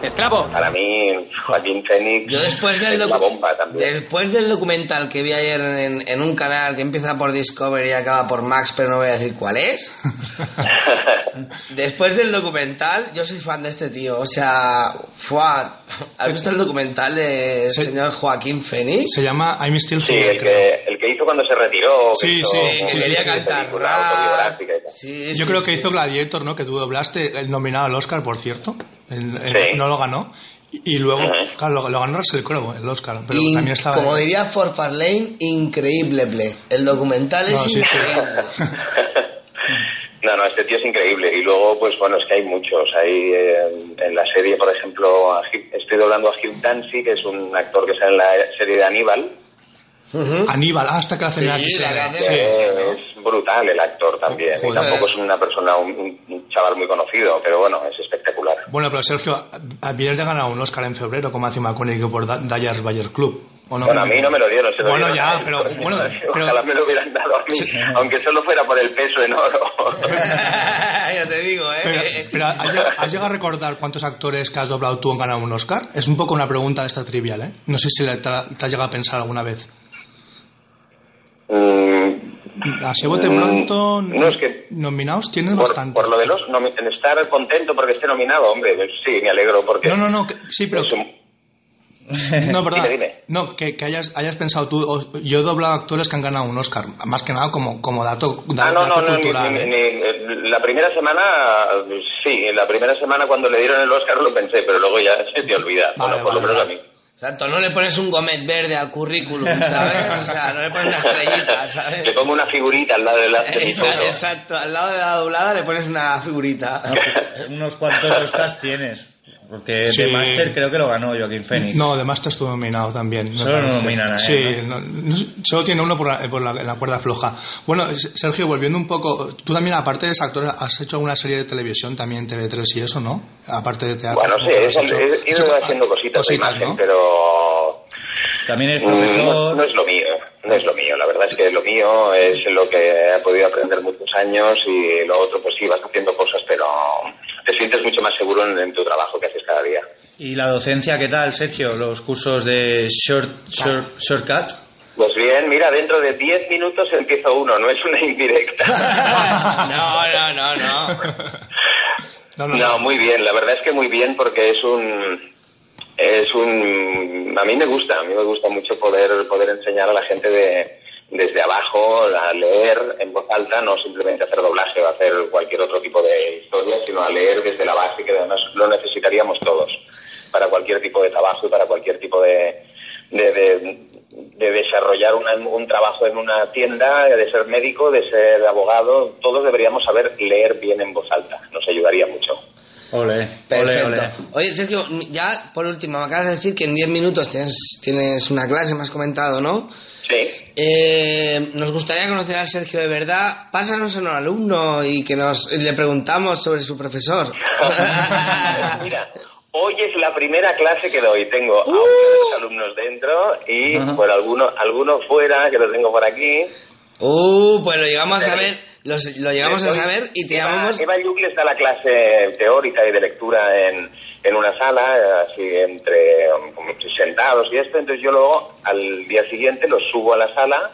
¡Esclavo! Para mí, Joaquín Phoenix Yo después del es la bomba también. Después del documental que vi ayer en, en, un canal que empieza por Discovery y acaba por Max, pero no voy a decir cuál es. después del documental, yo soy fan de este tío. O sea, fue ¿has visto el documental del señor Joaquín Phoenix? Se llama I'm Still Sí, el que, el que hizo cuando se retiró. Sí, hizo, sí, que quería cantar Sí, Yo creo que hizo Gladiator, ¿no? Que tú doblaste, el nominado al Oscar, por cierto. El, no lo ganó. Y luego, claro, lo, lo ganó Russell Crowe, el Oscar. Pero In- también estaba. como diría For Farlane, increíble. ble. El documental es No, sí, sí. increíble. No, no, este tío es increíble. Y luego, pues bueno, es que hay muchos. Hay eh, en la serie, por ejemplo, a estoy doblando a Hugh Dancy, que es un actor que sale en la serie de Aníbal. Aníbal, ah, hasta que hace Sí, la hace- Sí. Es brutal el actor también. Y Joder. tampoco es una persona, un, un chaval muy conocido, pero bueno, es espectacular. Bueno, pero Sergio, habías de ganar un Oscar en febrero con Matthew McConaughey por Da- Dallas Bayer Club. ¿o no? Bueno, a mí no me lo dieron, se lo Bueno, dieron ya, él. pero bueno, pero- Ojalá me lo hubieran dado a mí, aunque solo fuera por el peso en oro. ya te digo, ¿eh? Pero, pero ¿has, llegado- has llegado a recordar cuántos actores que has doblado tú han ganado un Oscar? Es un poco una pregunta de esta trivial, ¿eh? No sé si te, te has llegado a pensar alguna vez. Mm, A Sebo de Mm, pronto, no, es que- nominados tienes por, bastante. por lo de los, estar contento porque esté nominado, hombre, pues sí, me alegro porque... No, no, no, que- sí, pero... un- No, verdad. Dime, dime. No, que, que hayas, hayas pensado tú. Yo he doblado actores que han ganado un Oscar. Más que nada como, como dato, da- Ah, no, dato no, no, ni- cultural. ni- ¿eh? ni- eh, la primera semana, sí, la primera semana cuando le dieron el Oscar lo pensé, pero luego ya se te olvida, Vale, bueno, por lo vale, menos vale. a mí. Exacto, no le pones un gomet verde al currículum, ¿sabes? O sea, no le pones una estrellita, ¿sabes? Le pongo una figurita al lado de la Exacto, exacto, al lado de la doblada le pones una figurita. Unos cuantos Oscars tienes. Porque Sí. The Master creo que lo ganó Joaquín Phoenix. No, además te estuvo nominado también. Solo no nominan a él, Sí, no- no- solo tiene uno por, la, por la- la cuerda floja. Bueno, Sergio, volviendo un poco, tú también, aparte de ser actor, has hecho alguna serie de televisión también, TV3 y eso, ¿no? Aparte de teatro. Bueno, sí, he, ido haciendo cositas, cositas, de imagen, ¿no? pero También es mm, profesor. no es lo mío, no es lo mío. La verdad es que lo mío es lo que he podido aprender muchos años y lo otro, pues sí, vas haciendo cosas, pero te sientes mucho más seguro en, en tu trabajo que haces cada día. ¿Y la docencia qué tal, Sergio? Los cursos de short, short, shortcut. Pues bien, mira, dentro de 10 minutos empiezo uno, no es una indirecta. No, no, no, no. No, no, No, muy bien, la verdad es que muy bien porque es un es un a mí me gusta, a mí me gusta mucho poder poder enseñar a la gente de desde abajo a leer en voz alta, no simplemente hacer doblaje o hacer cualquier otro tipo de historia, sino a leer desde la base, que además lo necesitaríamos todos para cualquier tipo de trabajo y para cualquier tipo de, de, de- de desarrollar una- un trabajo en una tienda, de ser médico, de ser abogado, todos deberíamos saber leer bien en voz alta, nos ayudaría mucho. Ole, ole, Perfecto. ole. Oye, Sergio, ya por último, me acabas de decir que en 10 minutos tienes, tienes una clase, me has comentado, ¿no? Sí. Eh, nos gustaría conocer al Sergio de verdad. Pásanos a un alumno y que nos le preguntamos sobre su profesor. Mira, hoy es la primera clase que doy. Tengo a Uh. uno de los alumnos dentro y Ajá. por alguno, alguno fuera, que lo tengo por aquí. Uh, pues lo llegamos a ver, los- lo llegamos a saber y te Eva- llamamos. Eva Yugli está la clase teórica y de lectura en, en una sala, así entre um, sentados y esto. Entonces yo luego al día siguiente los subo a la sala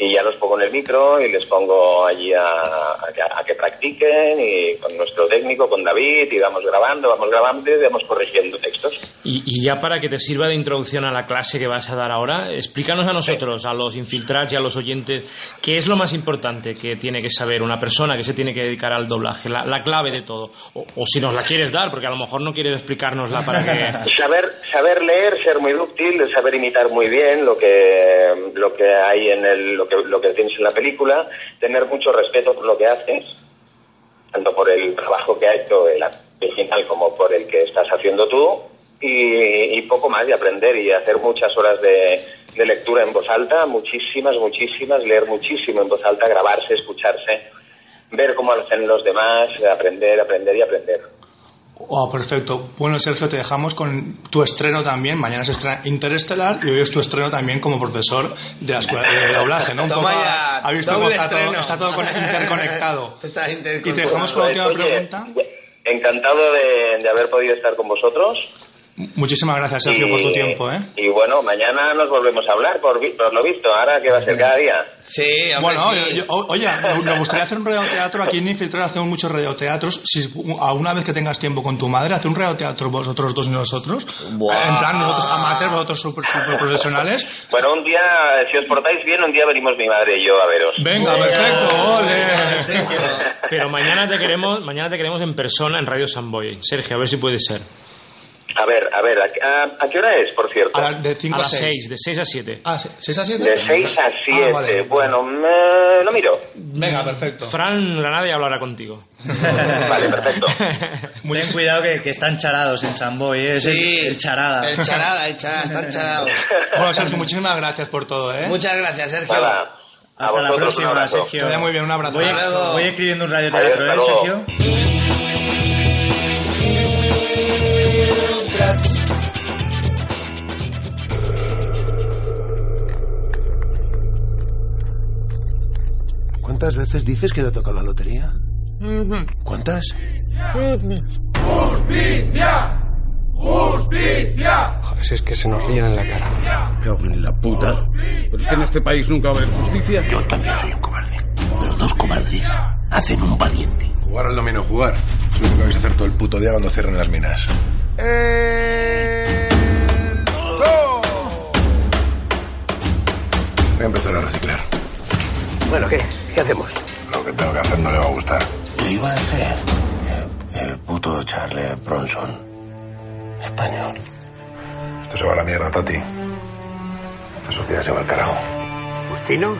y ya los pongo en el micro y les pongo allí a, a que- a que practiquen y con nuestro técnico, con David, y vamos grabando, vamos grabando y vamos corrigiendo textos. Y, y ya para que te sirva de introducción a la clase que vas a dar ahora, explícanos a nosotros, a los infiltrados y a los oyentes, qué es lo más importante que tiene que saber una persona que se tiene que dedicar al doblaje, la, la clave de todo. O, o si nos la quieres dar, porque a lo mejor no quieres explicárnosla para que... Saber, saber leer, ser muy dúctil, saber imitar muy bien lo que, lo que hay en el, lo que, lo que tienes en la película, tener mucho respeto por lo que haces, tanto por el trabajo que ha hecho el original como por el que estás haciendo tú, y, poco más, y aprender y hacer muchas horas de, de lectura en voz alta, muchísimas, muchísimas, leer muchísimo en voz alta, grabarse, escucharse, ver cómo lo hacen los demás, aprender, aprender y aprender. Oh, perfecto. Bueno, Sergio, te dejamos con tu estreno también. Mañana se estrena Interestelar y hoy es tu estreno también como profesor de la escuela de doblaje, ¿no? Un Toma poco, ya, ¿Has visto cómo está todo, está todo con- interconectado? Está Y te dejamos con la última pregunta. Encantado de, de haber podido estar con vosotros. Muchísimas gracias, Sergio, Y- por tu tiempo, ¿eh? Y bueno, mañana nos volvemos a hablar, por, vi- por lo visto. Ahora que va a ser cada día. Sí, hombre, Bueno, sí. yo- yo- o- oye, me gustaría hacer un radioteatro aquí en Infiltrar, hacemos muchos radioteatros. Si alguna vez que tengas tiempo con tu madre, hacer un radioteatro vosotros dos y nosotros. Buah. En plan, nosotros amateurs, vosotros super, super profesionales. Bueno, un día, si os portáis bien, un día venimos mi madre y yo a veros. Venga, perfecto, ole. Pero mañana te queremos, mañana te queremos en persona en Radio Samboy. Sergio, a ver si puede ser. A ver, a ver, ¿a, a qué hora es, por cierto? A, de 5 A a las 6. 6, de 6 a 7. Ah, ¿6 a 7? De 6 a 7. Ah, vale. Bueno, me... lo miro. Venga, perfecto. Fran Granada hablará contigo. Vale, perfecto. Ten cuidado que, que están charados en Samboy, ¿eh? Sí. el, el charada. El charada, el charada, están charados. Bueno, Sergio, muchísimas gracias por todo, ¿eh? Muchas gracias, Sergio. Nada. A Hasta la vosotros un próxima. Que Sergio. vaya muy bien, un abrazo. Voy, voy escribiendo un Adiós, radioteatro, hasta ¿eh, luego. Sergio? ¿Cuántas veces dices que te toca la lotería? ¿Cuántas? ¡Justicia! ¡Justicia! Joder, si es que se nos ríen en la cara. Cago en la puta. Pero es que en este país nunca va a haber justicia. Yo también soy un cobarde. Pero dos cobardes hacen un valiente. Jugar al dominio jugar. Es lo que vais a hacer todo el puto día cuando cierren las minas. Voy a empezar a reciclar. Bueno, ¿qué? ¿Qué hacemos? Lo que tengo que hacer no le va a gustar. Yo iba a ser el, el puto Charlie Bronson. Español. Esto se va a la mierda, Tati. Esta sociedad se va al carajo. Justino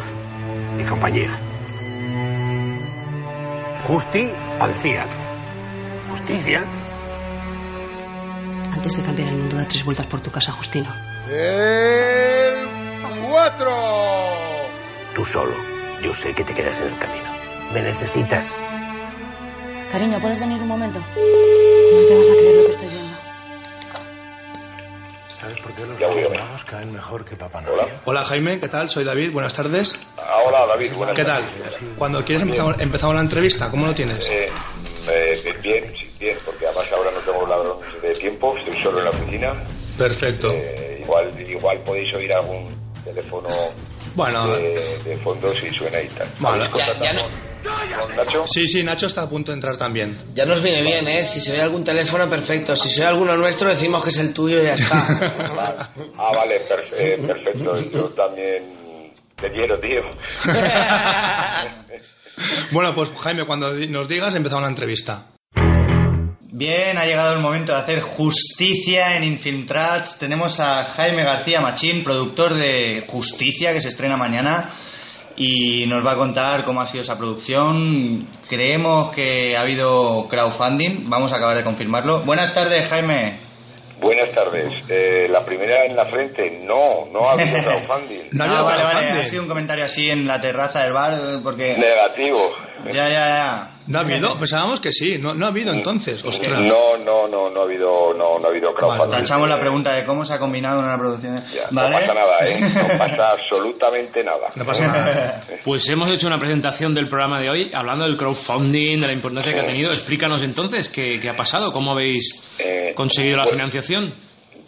y compañía. Justi al CIAC. Justicia. Antes de cambiar el mundo, da tres vueltas por tu casa, Justino. ¡El cuatro! Tú solo. Yo sé que te quedas en el camino. Me necesitas. Cariño, ¿puedes venir un momento? No te vas a creer lo que estoy viendo. ¿Sabes por qué los Reyes. Magos caen mejor que Papá Noel? Hola Jaime, ¿qué tal? Soy David, buenas tardes. Ah, hola, David. Buenas ¿Qué tal? Cuando quieres empezamos, empezamos la entrevista, ¿cómo lo tienes? Eh, eh, bien, sí, bien, porque además ahora no tengo ladrones de tiempo, estoy solo en la oficina. Perfecto. Eh, igual, igual podéis oír algún teléfono Bueno. de, de fondo si suena y tal. Vale. ¿Habéis contactado Ya- ya con- con Nacho? Sí, sí, Nacho está a punto de entrar también. Ya nos viene bien, ¿eh? Si se ve algún teléfono, perfecto. Si se ve alguno nuestro, decimos que es el tuyo y ya está. Ah, vale, perfe- eh, perfecto. Yo también te quiero, tío. Bueno, pues Jaime, cuando nos digas empezamos la entrevista. Bien, ha llegado el momento de hacer justicia en Infiltrats. Tenemos a Jaime García Machín, productor de Justicia, que se estrena mañana, y nos va a contar cómo ha sido esa producción. Creemos que ha habido crowdfunding, vamos a acabar de confirmarlo. Buenas tardes, Jaime. Buenas tardes. Eh, la primera en la frente, no, no ha habido crowdfunding. ah, vale, vale, ha sido un comentario así en la terraza del bar, porque... Negativo. Ya, ya, ya. ¿No ha habido? Pensábamos que sí, no, no ha habido entonces. Ostras. No, no, no, no ha habido, no, no ha habido crowdfunding. Tachamos la pregunta de cómo se ha combinado una producción. ¿Vale? No pasa nada, ¿eh? No pasa absolutamente nada. No pasa nada. Pues hemos hecho una presentación del programa de hoy hablando del crowdfunding, de la importancia que ha tenido. Explícanos entonces qué, qué ha pasado, cómo habéis Eh, conseguido la bueno, financiación.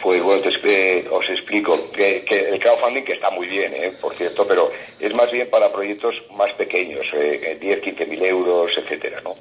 Pues bueno, te expli- os explico que, que el crowdfunding, que está muy bien, ¿eh? por cierto, pero es más bien para proyectos más pequeños, eh, 10, 15 mil euros, etcétera, ¿no?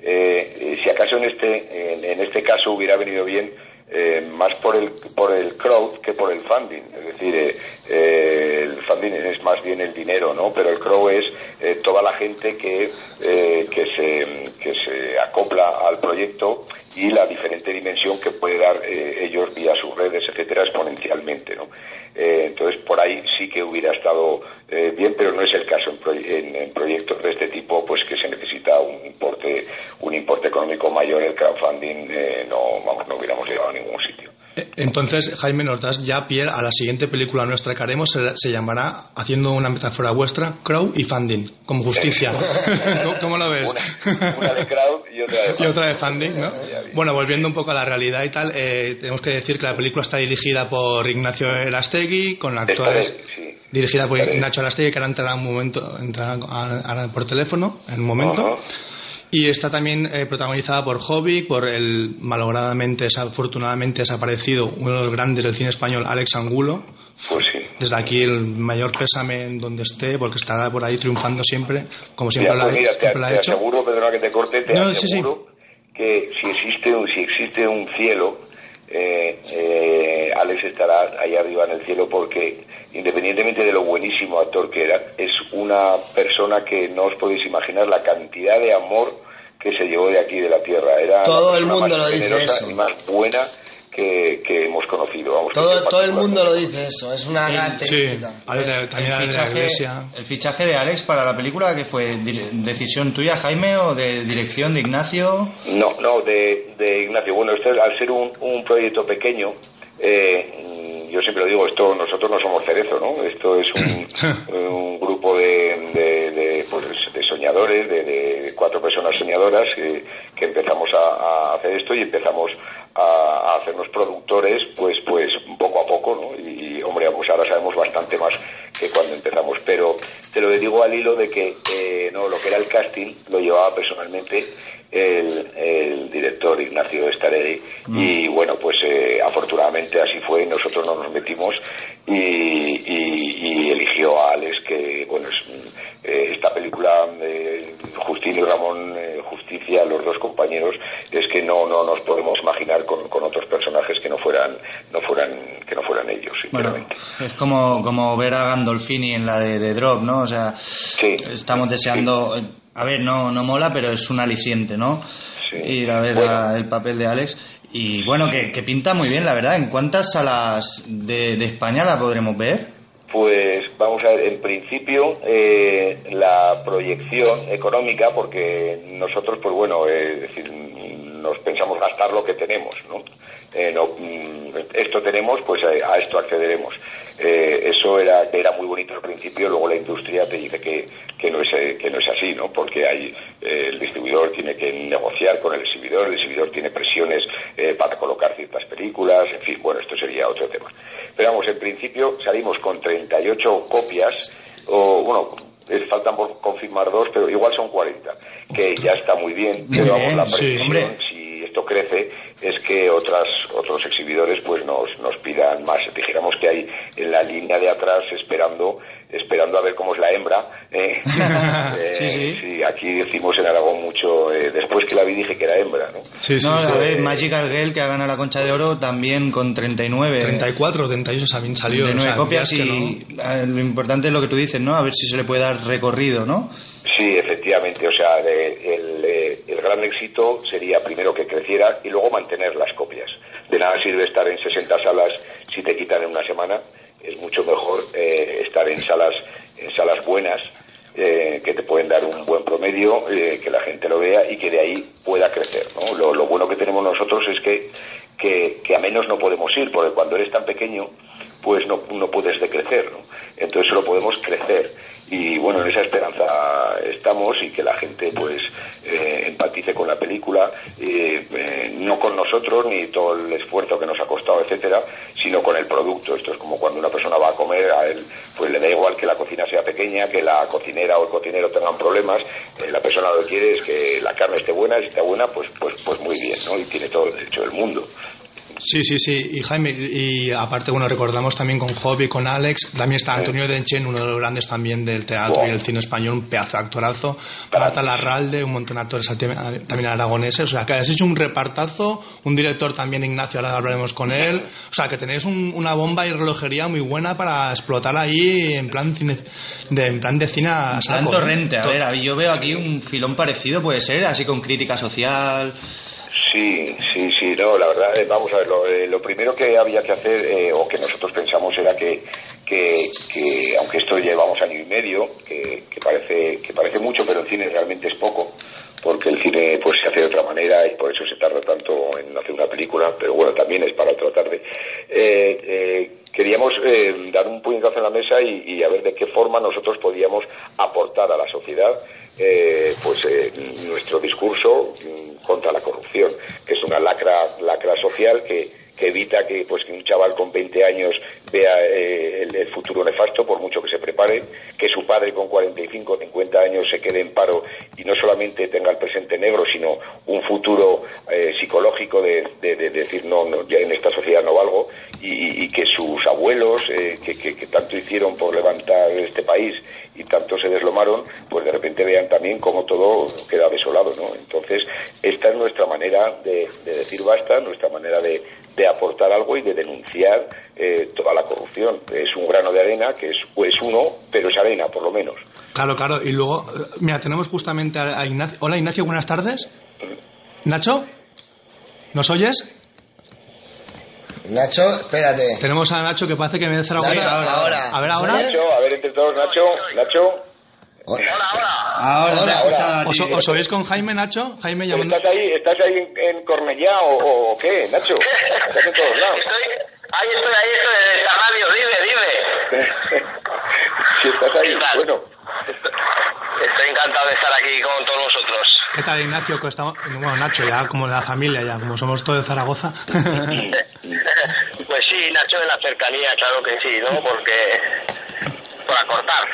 Eh, eh, si acaso en este, en, en este caso hubiera venido bien eh, más por el, por el crowd que por el funding. Es decir, eh, eh, el funding es más bien el dinero, ¿no? Pero el crowd es eh, toda la gente que, eh, que, se, que se acopla al proyecto y la diferente dimensión que puede dar eh, ellos vía sus redes, etcétera, exponencialmente, ¿no? Eh, entonces, por ahí sí que hubiera estado eh, bien, pero no es el caso en, proy- en- en proyectos de este tipo, pues que se necesita un importe, un importe económico mayor. El crowdfunding eh, no, vamos, no hubiéramos llegado a ningún sitio. Entonces, Jaime, nos das ya pie a la siguiente película nuestra que haremos. Se, se llamará, haciendo una metáfora vuestra, Crow y Funding, como justicia. ¿Cómo, cómo lo ves? Una de crowd y otra de y otra de funding, ¿no? Bueno, volviendo un poco a la realidad y tal, eh, tenemos que decir que la película está dirigida por Ignacio Erastegui, con actores dirigida por Ignacio Erastegui, que ahora entrará un momento, entrará a- por teléfono, en un momento. Y está también eh, protagonizada por Jovic, por el malogradamente, desafortunadamente desaparecido, uno de los grandes del cine español, Alex Angulo. Pues sí. Desde aquí el mayor pésame en donde esté, porque estará por ahí triunfando siempre, como siempre, Mira, lo, pues mira, te, siempre ha te hecho. aseguro, perdona que te corte, te No, sí, sí. aseguro que si existe un, si existe un cielo, eh, eh, Alex estará ahí arriba en el cielo porque independientemente de lo buenísimo actor que era, es una persona que no os podéis imaginar la cantidad de amor que se llevó de aquí de la tierra. Era Todo el mundo más lo dice generosa eso. y más buena que, que hemos conocido. Vamos, Todo, todo el mundo lo dice eso, es una característica. también el, fichaje, Iglesia. el fichaje de Alex para la película, que fue Dire- decisión tuya, Jaime, o de dirección de Ignacio. No, no, de, de Ignacio. Bueno, esto al ser un, un proyecto pequeño, eh, yo siempre lo digo, esto nosotros no somos cerezo, ¿no? Esto es un, un grupo de, de, de, pues, de soñadores, de, de cuatro personas soñadoras que, que empezamos a, a hacer esto y empezamos a, a hacernos productores, pues, pues poco a poco, ¿no? Y, hombre, pues ahora sabemos bastante más que cuando empezamos, pero te lo digo al hilo de que eh, no, lo que era el casting lo llevaba personalmente el, el director Ignacio Staregui y bueno pues eh, afortunadamente así fue. Nosotros no nos metimos y, y- y eligió a Alex que bueno es, eh, esta película eh, Justín y Ramón eh, Justicia los dos compañeros es que no no nos podemos imaginar con, con otros personajes que no fueran no fueran que no fueran ellos Bueno, sinceramente es como, como ver a Gandolfini en la de, de Drop, ¿no? O sea, estamos deseando. A ver, no, no mola, pero es un aliciente, ¿no? Ir a ver Bueno. a- el papel de Alex. Y bueno, que, que pinta muy bien, la verdad. ¿En cuántas salas de, de España la podremos ver? Pues vamos a ver, en principio eh, la proyección económica, porque nosotros, pues bueno, eh, es decir, nos pensamos gastar lo que tenemos, ¿no? Eh, no, mm, esto tenemos, pues a, a esto accederemos. Eh, eso era era muy bonito al principio, luego la industria te dice que, que no es eh, que no es así, ¿no? Porque hay eh, el distribuidor tiene que negociar con el exhibidor, el exhibidor tiene presiones eh, para colocar ciertas películas, en fin, bueno, esto sería otro tema. Pero vamos, en principio salimos con 38 copias, o bueno, eh, faltan por confirmar dos, pero igual son 40, que ya está muy bien, Muy pero vamos, bien, la sí, hombre. si esto crece, es que otras, otros exhibidores pues nos, nos pidan más. Dijéramos que hay en la línea de atrás esperando esperando a ver cómo es la hembra. ¿eh? Eh, Sí, sí. aquí decimos en Aragón mucho, eh, después que la vi dije que era hembra, ¿no? no, a ver, Magical Girl, que ha ganado la Concha de Oro, también con 39. 34 o 38 también salió. 39 o sea, copias y lo importante es lo que tú dices, ¿no? A ver si se le puede dar recorrido, ¿no? Sí, efectivamente. O sea, de- el, eh, el gran éxito sería primero que creciera y luego mantener las copias. De nada sirve estar en 60 salas si te quitan en una semana. Es mucho mejor eh, estar en salas, en salas buenas eh, que te pueden dar un buen promedio, eh, que la gente lo vea y que de ahí pueda crecer. ¿no? Lo, lo bueno que tenemos nosotros es que, que, que a menos no podemos ir, porque cuando eres tan pequeño, pues no, no puedes decrecer. ¿no? Entonces solo podemos crecer. Y bueno, en esa esperanza estamos y que la gente pues eh, empatice con la película, eh, eh, no con nosotros ni todo el esfuerzo que nos ha costado, etcétera, sino con el producto. Esto es como cuando una persona va a comer, a él pues le da igual que la cocina sea pequeña, que la cocinera o el cocinero tengan problemas, eh, la persona lo que quiere es que la carne esté buena, si está buena, pues, pues, pues muy bien, ¿no? Y tiene todo el derecho del mundo. Sí, sí, sí. Y Jaime, y aparte, bueno, recordamos también con Hobby, con Alex, también está Antonio Denchen, uno de los grandes también del teatro y el cine español, un pedazo de actorazo. Marta Larralde, un montón de actores también aragoneses. O sea, que has hecho un repartazo, un director también, Ignacio, ahora hablaremos con él. O sea, que tenéis un- una bomba y relojería muy buena para explotar ahí en plan, cine, de, en plan de cine a saco, ¿eh? torrente, a ver, a- yo veo aquí un filón parecido, puede ser, así con crítica social. Sí, sí, sí, no, la verdad, eh, vamos a ver, lo, eh, lo primero que había que hacer, eh, o que nosotros pensamos, era que, que, que, aunque esto llevamos año y medio, que, que parece que parece mucho, pero el cine realmente es poco, porque el cine pues se hace de otra manera y por eso se tarda tanto en hacer una película, pero bueno, también es para tratar de... Eh, eh, queríamos eh, dar un puñetazo en la mesa y, y a ver de qué forma nosotros podíamos aportar a la sociedad eh, pues eh, nuestro discurso mm, contra la corrupción, que es una lacra, lacra social que, que evita que pues que un chaval con 20 años vea eh, el, futuro nefasto por mucho que se prepare, que su padre con 45 o 50 años se quede en paro y no solamente tenga el presente negro, sino un futuro eh, psicológico de, de- de decir no, no, ya en esta sociedad no valgo y, y que sus abuelos eh, que- que tanto hicieron por levantar este país y tanto se deslomaron, pues de repente vean también cómo todo queda desolado, ¿no? Entonces, esta es nuestra manera de, de decir basta, nuestra manera de, de aportar algo y de denunciar eh, toda la corrupción. Es un grano de arena que es, es uno, pero es arena, por lo menos. Claro, claro. Y luego, eh, mira, tenemos justamente a a Ignacio. Hola, Ignacio, buenas tardes. ¿Nacho? ¿Nos oyes? Nacho, espérate. Tenemos a Nacho que parece que me dice Nacho, ahora. ahora. A ver, ahora. Entre todos, Nacho, Nacho. Ahora, Hola, hola. ¿Os, os oís con Jaime, Nacho? Jaime llamando. ¿Estás ahí, estás ahí en, en Cornellá o, o qué, Nacho? Estás en todos lados. Ahí estoy, ahí estoy, en esta radio, dime, dime. si estás ahí, bueno. Estoy encantado de estar aquí con todos vosotros. ¿Qué tal, Ignacio? Que estamos- Bueno, Nacho, ya como de la familia, ya como somos todos de Zaragoza. Pues sí, Nacho, en la cercanía, claro que sí, ¿no? Porque... Por acortar.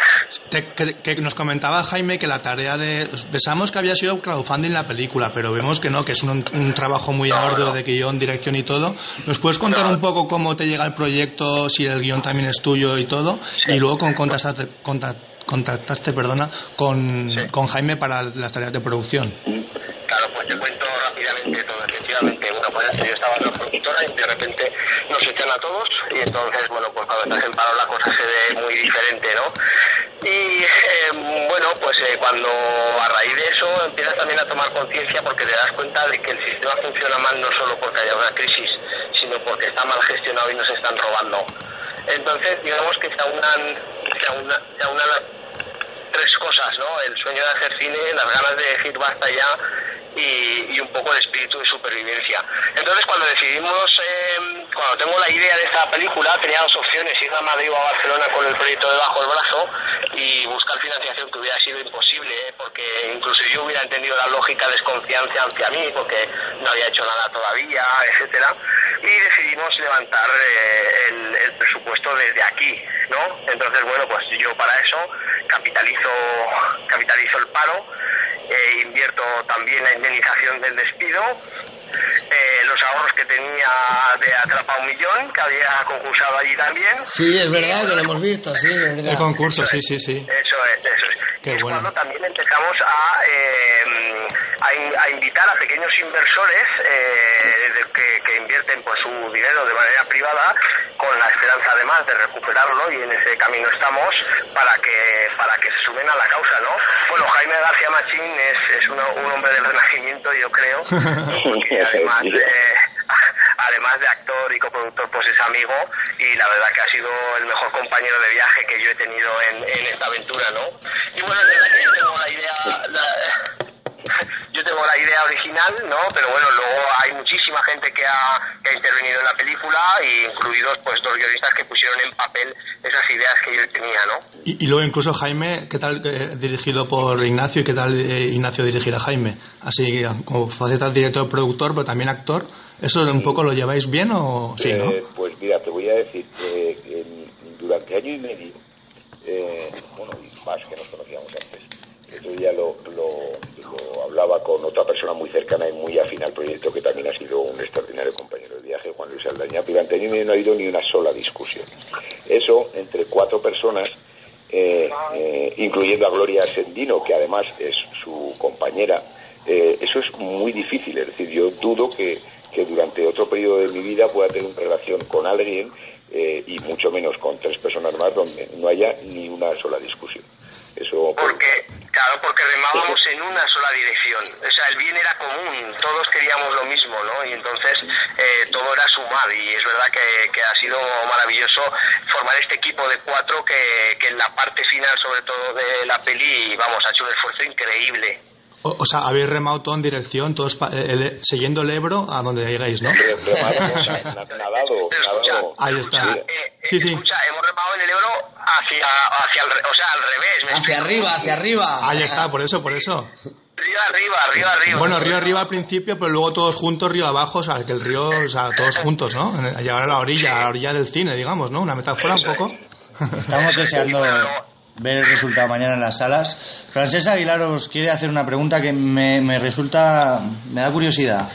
Te- que, que nos comentaba Jaime que la tarea de... Pensamos que había sido crowdfunding la película, pero vemos que no, que es un, un trabajo muy arduo de guion, dirección y todo. ¿Nos puedes contar un poco cómo te llega el proyecto, si el guion también es tuyo y todo? Y luego con contactaste, contact- contactaste perdona, con, con Jaime para las tareas de producción. Claro, pues te cuento rápidamente todo, efectivamente. Bueno, pues yo estaba en la productora y de repente nos echan a todos y entonces, bueno, pues cuando estás en paro la cosa se ve muy diferente, ¿no? Y eh, bueno, pues eh, cuando a raíz de eso empiezas también a tomar conciencia porque te das cuenta de que el sistema funciona mal no solo porque haya una crisis, sino porque está mal gestionado y nos están robando. Entonces, digamos que se aunan, se aunan, se aunan tres cosas, ¿no? El sueño de hacer cine, las ganas de decir basta ya y, un poco el espíritu de supervivencia. Entonces, cuando decidimos, eh, cuando tengo la idea de esta película, tenía dos opciones, ir a Madrid o a Barcelona con el proyecto debajo del brazo y buscar financiación que hubiera sido imposible, ¿eh? porque incluso yo hubiera entendido la lógica desconfianza hacia mí, porque no había hecho nada todavía, etcétera, y decidimos levantar eh, el, el presupuesto desde aquí, ¿no? Entonces, bueno, pues yo para eso capitalizo, capitalizo el paro, eh, invierto también la indemnización del despido, eh, los ahorros que tenía de Atrapa un Millón, que había concursado allí también. Sí, es verdad que lo hemos visto, sí, es verdad. El concurso, sí, sí, sí. Eso es, eso es. Qué es bueno. cuando también empezamos a, eh, a, in- a invitar a pequeños inversores eh, de- que, que invierten pues, su dinero de manera privada con la esperanza además de recuperarlo y en ese camino estamos para que para que se sumen a la causa, ¿no? Bueno, Jaime García Machín es, es uno- un hombre del renacimiento, yo creo, porque además eh, además de actor y coproductor, pues es amigo y la verdad que ha sido el mejor compañero de viaje que yo he tenido en, en esta aventura, ¿no? Y bueno, es verdad que yo tengo la idea, la- yo tengo la idea original, ¿no? Pero bueno, luego hay muchísima gente que ha, que ha intervenido en la película, y incluidos pues dos guionistas que pusieron en papel esas ideas que yo tenía, ¿no? Y, y luego incluso Jaime, ¿qué tal eh, dirigido por Ignacio y qué tal eh, Ignacio dirigir a Jaime? Así como facetas director, productor, pero también actor. ¿Eso un poco lo lleváis bien o sí, no? Eh, pues mira, te voy a decir que durante año y medio, eh, bueno, y más que nos conocíamos antes, eso ya lo, lo, lo hablaba con otra persona muy cercana y muy afín al proyecto, que también ha sido un extraordinario compañero de viaje, Juan Luis Aldaña. Durante año y medio no ha habido ni una sola discusión. Eso, entre cuatro personas, eh, eh, incluyendo a Gloria Sendino, que además es su compañera, eh, eso es muy difícil. Es decir, yo dudo que, que durante otro periodo de mi vida pueda tener una relación con alguien eh, y mucho menos con tres personas más donde no haya ni una sola discusión. Eso Porque, claro, porque remábamos en una sola dirección. O sea, el bien era común, todos queríamos lo mismo, ¿no? Y entonces eh, todo era sumar. Y es verdad que, ha sido maravilloso formar este equipo de cuatro que, que en la parte final, sobre todo de la peli, vamos, ha hecho un esfuerzo increíble. O, o sea, habéis remado todo en dirección, todos pa- eh, el- siguiendo el Ebro a donde llegáis, ¿no? nadado, nadado. Ahí está. Sí, sí. Escucha, hemos remado en el Ebro hacia, hacia el, re- o sea, al revés. ¿me Hacia arriba, hacia arriba. Ahí está, por eso, por eso. Río arriba, río arriba. Bueno, río arriba al principio, pero luego todos juntos, río abajo, o sea, que el río, o sea, todos juntos, ¿no? En- Llegar a la orilla, a la orilla del cine, digamos, ¿no? Una metáfora un poco. Estamos deseando ver el resultado mañana en las salas. Francesa Aguilar os quiere hacer una pregunta que me, me resulta, me da curiosidad.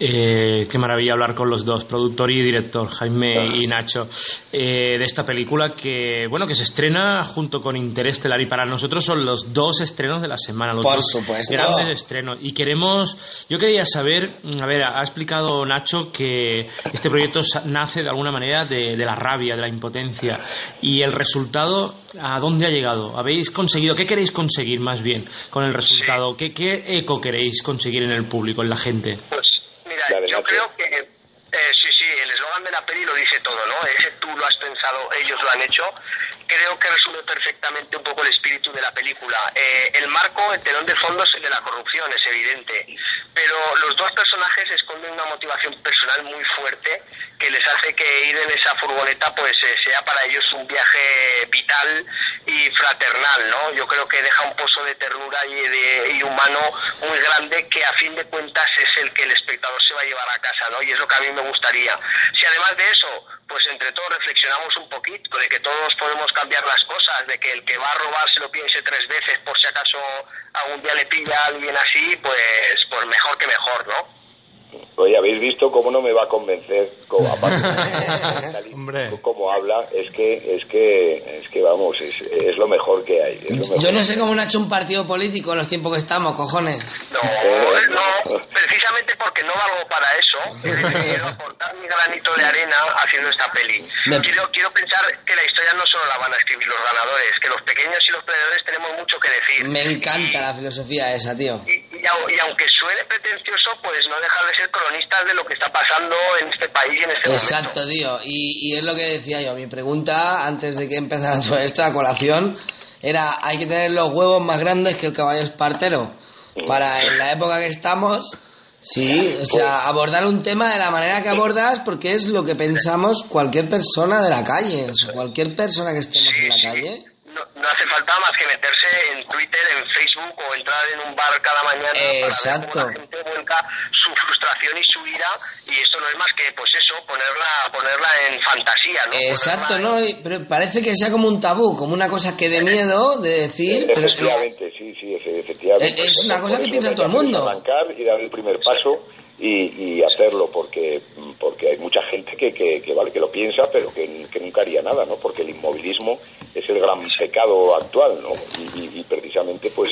Eh, qué maravilla hablar con los dos, productor y director, Jaime y Nacho, eh, de esta película que, bueno, que se estrena junto con Interestelar y para nosotros son los dos estrenos de la semana, los Por dos supuesto. grandes estrenos. Y queremos, yo quería saber, a ver, ha explicado Nacho que este proyecto nace de alguna manera de, de la rabia, de la impotencia y el resultado, ¿a dónde ha llegado? ¿Habéis conseguido, qué queréis conseguir más bien con el resultado? ¿Qué, qué eco queréis conseguir en el público, en la gente? Yo creo que, eh, sí, sí, el eslogan de la peli lo dice todo, ¿no? Ese tú lo has pensado, ellos lo han hecho creo que resume perfectamente un poco el espíritu de la película. Eh, el marco, el telón de fondo es el de la corrupción, es evidente, pero los dos personajes esconden una motivación personal muy fuerte que les hace que ir en esa furgoneta pues eh, sea para ellos un viaje vital y fraternal, ¿no? Yo creo que deja un pozo de ternura y, de, y humano muy grande que a fin de cuentas es el que el espectador se va a llevar a casa, ¿no? Y es lo que a mí me gustaría. Si además de eso, pues entre todos reflexionamos un poquito de que todos podemos cambiar las cosas, de que el que va a robar se lo piense tres veces por si acaso algún día le pilla a alguien así, pues, pues mejor que mejor, ¿no? Oye, habéis visto cómo no me va a convencer, como, aparte como habla, es que es que es que vamos, es, es lo mejor que hay. Yo no sé cómo no ha hecho un partido político en los tiempos que estamos, cojones. No, no, precisamente porque no valgo para eso, he decidido aportar mi granito de arena haciendo esta peli. Quiero, quiero pensar que la historia no solo la van a escribir los ganadores, que los pequeños y los perdedores tenemos mucho que decir. Me encanta la filosofía esa, tío. Y, y, y aunque suene pretencioso, pues no dejar de ser cronistas de lo que está pasando en este país y en este Exacto, momento. tío. Y, y es lo que decía yo. Mi pregunta, antes de que empezara todo esto, a colación, era, hay que tener los huevos más grandes que el caballo espartero. Para en la época que estamos, sí, o sea, abordar un tema de la manera que abordas, porque es lo que pensamos cualquier persona de la calle. O sea, cualquier persona que estemos en la calle. No, no hace falta más que meterse en Twitter, en Facebook o entrar en un bar cada mañana Exacto. para ver cómo la gente vuelca su frustración y su ira y esto no es más que pues eso, ponerla ponerla en fantasía, ¿no? Exacto, ¿no? Y- Pero parece que sea como un tabú, como una cosa que de miedo de decir, pero es que Efectivamente, sí, sí, efe- efectivamente. Es- es una cosa que piensa todo el mundo. Arrancar y dar el primer paso y, y hacerlo, porque porque hay mucha gente que, que, que vale que lo piensa, pero que, que nunca haría nada, ¿no? Porque el inmovilismo es el gran pecado actual, ¿no? Y, y- y precisamente, pues,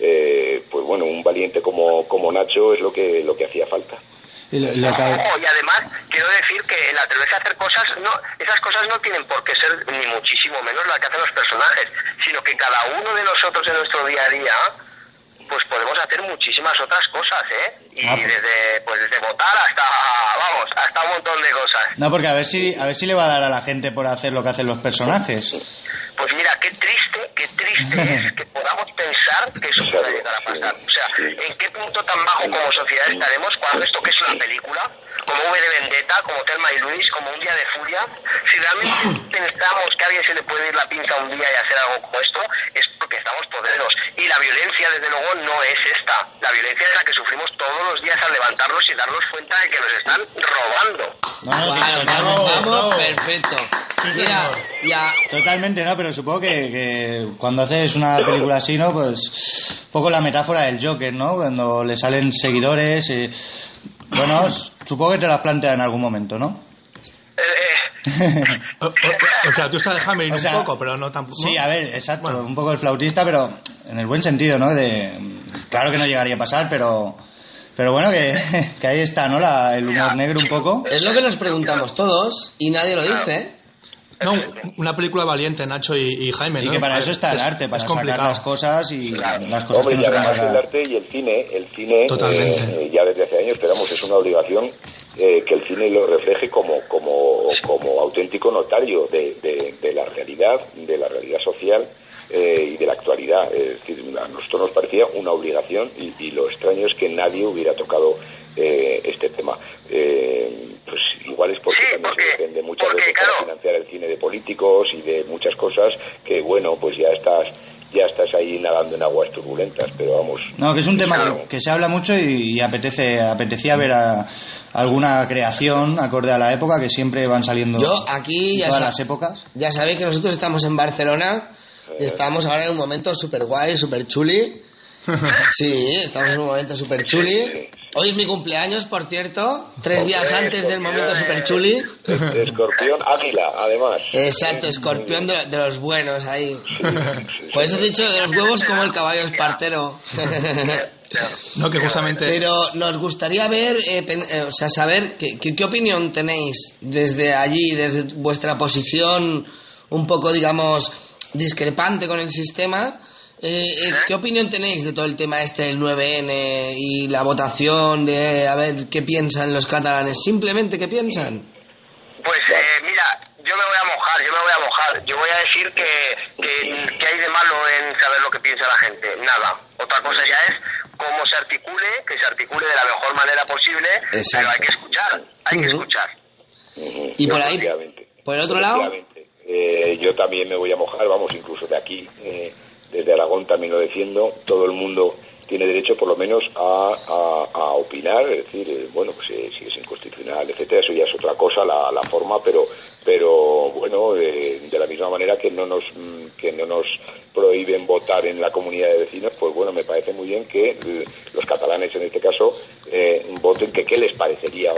eh, pues bueno, un valiente como, como Nacho es lo que lo que hacía falta. Y lo- lo y además quiero decir que el atreverse a hacer cosas, no, esas cosas no tienen por qué ser ni muchísimo menos las que hacen los personajes, sino que cada uno de nosotros en nuestro día a día, pues podemos hacer muchísimas otras cosas, ¿eh? Y Ah, pues- desde, pues desde votar hasta, vamos, hasta un montón de cosas. No, porque a ver si a ver si le va a dar a la gente por hacer lo que hacen los personajes. Pues mira, qué triste, qué triste es que podamos pensar que eso pueda llegar a pasar. O sea, ¿en qué punto tan bajo como sociedad estaremos cuando esto que es una película, como V de Vendetta, como Telma y Luis, como Un Día de Furia, si realmente pensamos que a alguien se le puede ir la pinza un día y hacer algo como esto, es porque estamos podridos. Y la violencia, desde luego, no es esta. La violencia es la que sufrimos todos los días al levantarnos y darnos cuenta de que nos están robando. Vamos, vamos, vamos, perfecto. Mira, ya. Totalmente, ¿no? Pero supongo que, que cuando haces una película así, ¿no? Pues un poco la metáfora del Joker, ¿no? Cuando le salen seguidores. eh, Bueno, supongo que te la plantea en algún momento, ¿no? O, o- o sea, tú estás de Hammer O sea, un poco, pero no tampoco. Sí, a ver, exacto, un poco el flautista, pero en el buen sentido, ¿no? De, claro que no llegaría a pasar, pero, pero bueno, que, que ahí está, ¿no? La- el humor negro un poco. Es lo que nos preguntamos todos y nadie lo dice. No, una película valiente, Nacho y, y Jaime, Y ¿no? que para eso está el arte, para es sacar complicado. las cosas y las cosas Hombre, que no y además el arte y el cine, el cine Totalmente. eh, ya desde hace años, esperamos, es una obligación eh, que el cine lo refleje como, como, como auténtico notario de, de- de la realidad, de la realidad social eh, y de la actualidad. Es decir, a nosotros nos parecía una obligación y, y lo extraño es que nadie hubiera tocado eh, este tema. Eh, pues igual es porque también se depende muchas veces para financiar el cine de políticos y de muchas cosas que, bueno, pues ya estás ya estás ahí nadando en aguas turbulentas, pero vamos, No, que es un tema que, que se habla mucho y, y apetece apetecía ver a- alguna creación acorde a la época que siempre van saliendo Yo aquí ya, todas las épocas. ya sabéis que nosotros estamos en Barcelona y estamos ahora en un momento súper guay, súper chuli. Sí, estamos en un momento súper chuli. Hoy es mi cumpleaños, por cierto, tres días antes del momento súper chuli. escorpión águila, además. Exacto, escorpión de, de los buenos ahí. Por eso he dicho de los huevos como el caballo espartero. No, que justamente. Pero nos gustaría ver, eh, pen- eh, o sea, saber qué, qué, qué opinión tenéis desde allí, desde vuestra posición un poco, digamos, discrepante con el sistema. Eh, eh, ¿Qué opinión tenéis de todo el tema este del 9N y la votación de a ver qué piensan los catalanes? Simplemente qué piensan. Pues eh, mira, yo me voy a mojar, yo me voy a mojar. Yo voy a decir que, que, que hay de malo en saber lo que piensa la gente. Nada. Otra cosa ya es cómo se articule, que se articule de la mejor manera posible, Exacto. pero hay que escuchar, hay que escuchar. Y por ahí, por el otro lado. Eh, yo también me voy a mojar, vamos, incluso de aquí, eh, desde Aragón también lo defiendo. Todo el mundo tiene derecho, por lo menos, a, opinar, es decir, eh, bueno, pues eh, si es inconstitucional, etcétera, eso ya es otra cosa, la, la forma, pero, pero bueno, eh, de la misma manera que no nos mm, que no nos prohíben votar en la comunidad de vecinos, pues bueno, me parece muy bien que eh, los catalanes, en este caso, eh, voten que qué les parecería